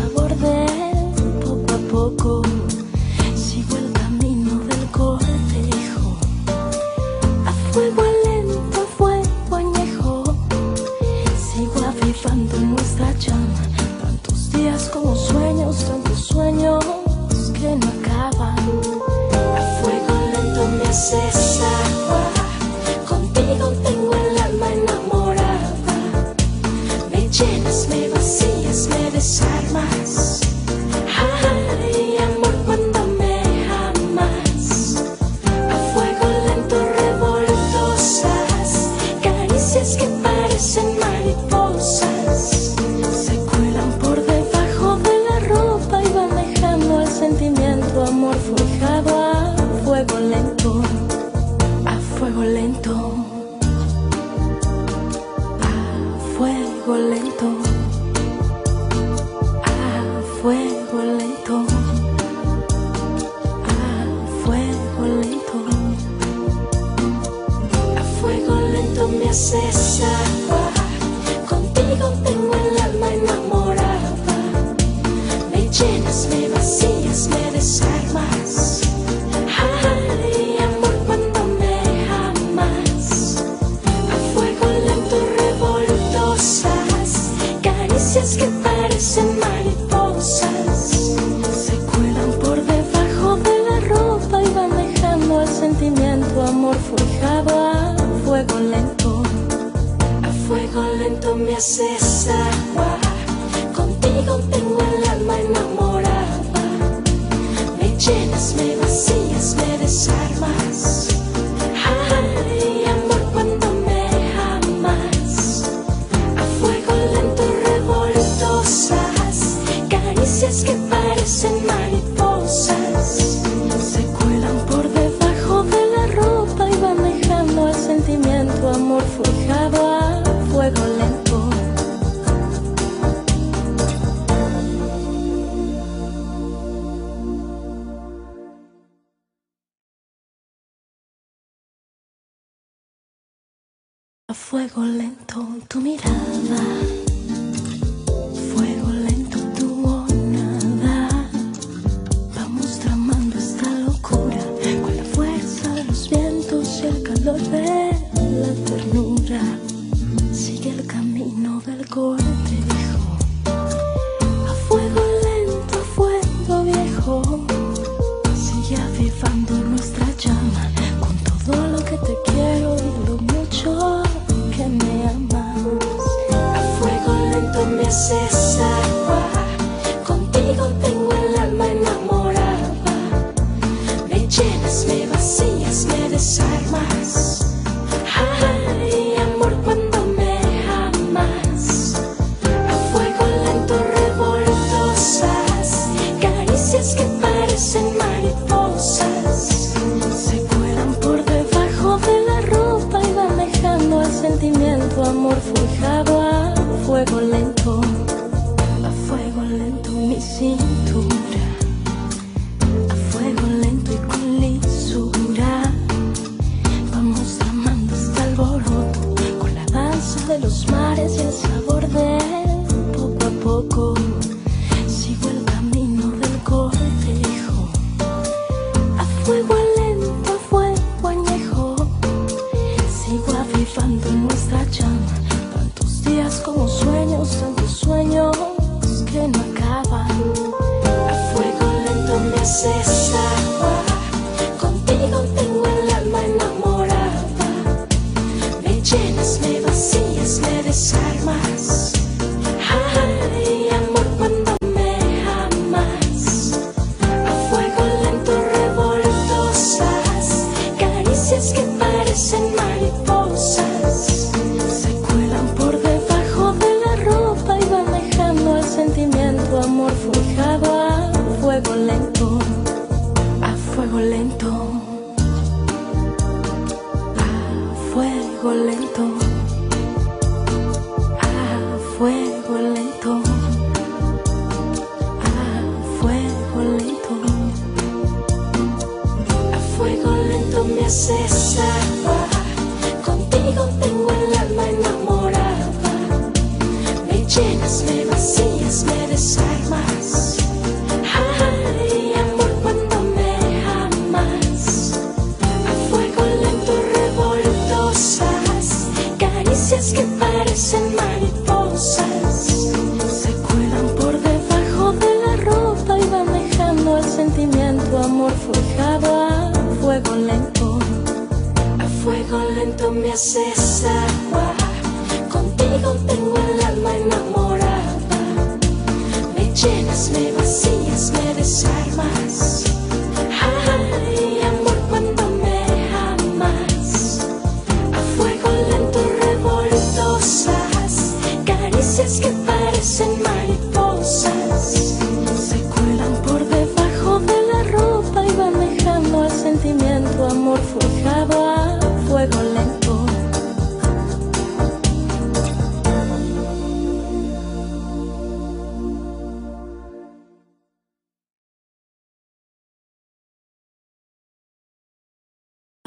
fuego lento tu mirada, fuego lento tu nada. Vamos tramando esta locura con la fuerza de los vientos y el calor de la ternura. Sigue el camino del corte. this is está avivando nuestra llama. Tantos días como sueños, tantos sueños que no acaban. A fuego lento me hace estar.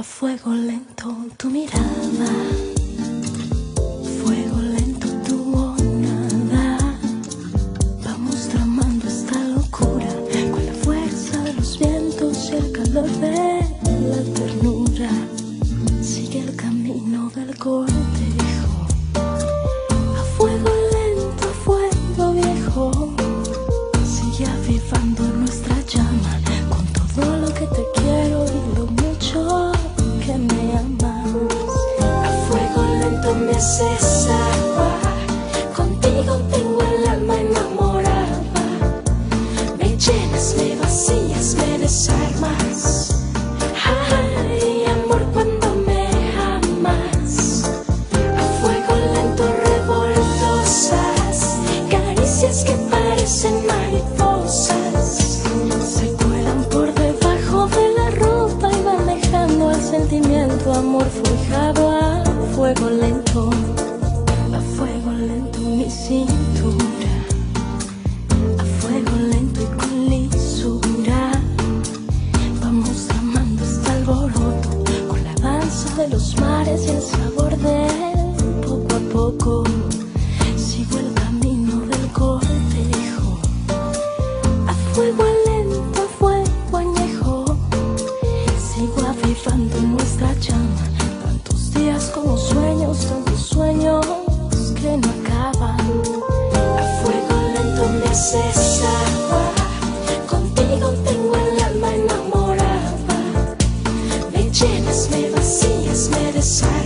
fuego lento tu mirada, fuego lento tu onda. Vamos tramando esta locura con la fuerza de los vientos y el calor de la ternura. Sigue el camino del corazón. Vacías,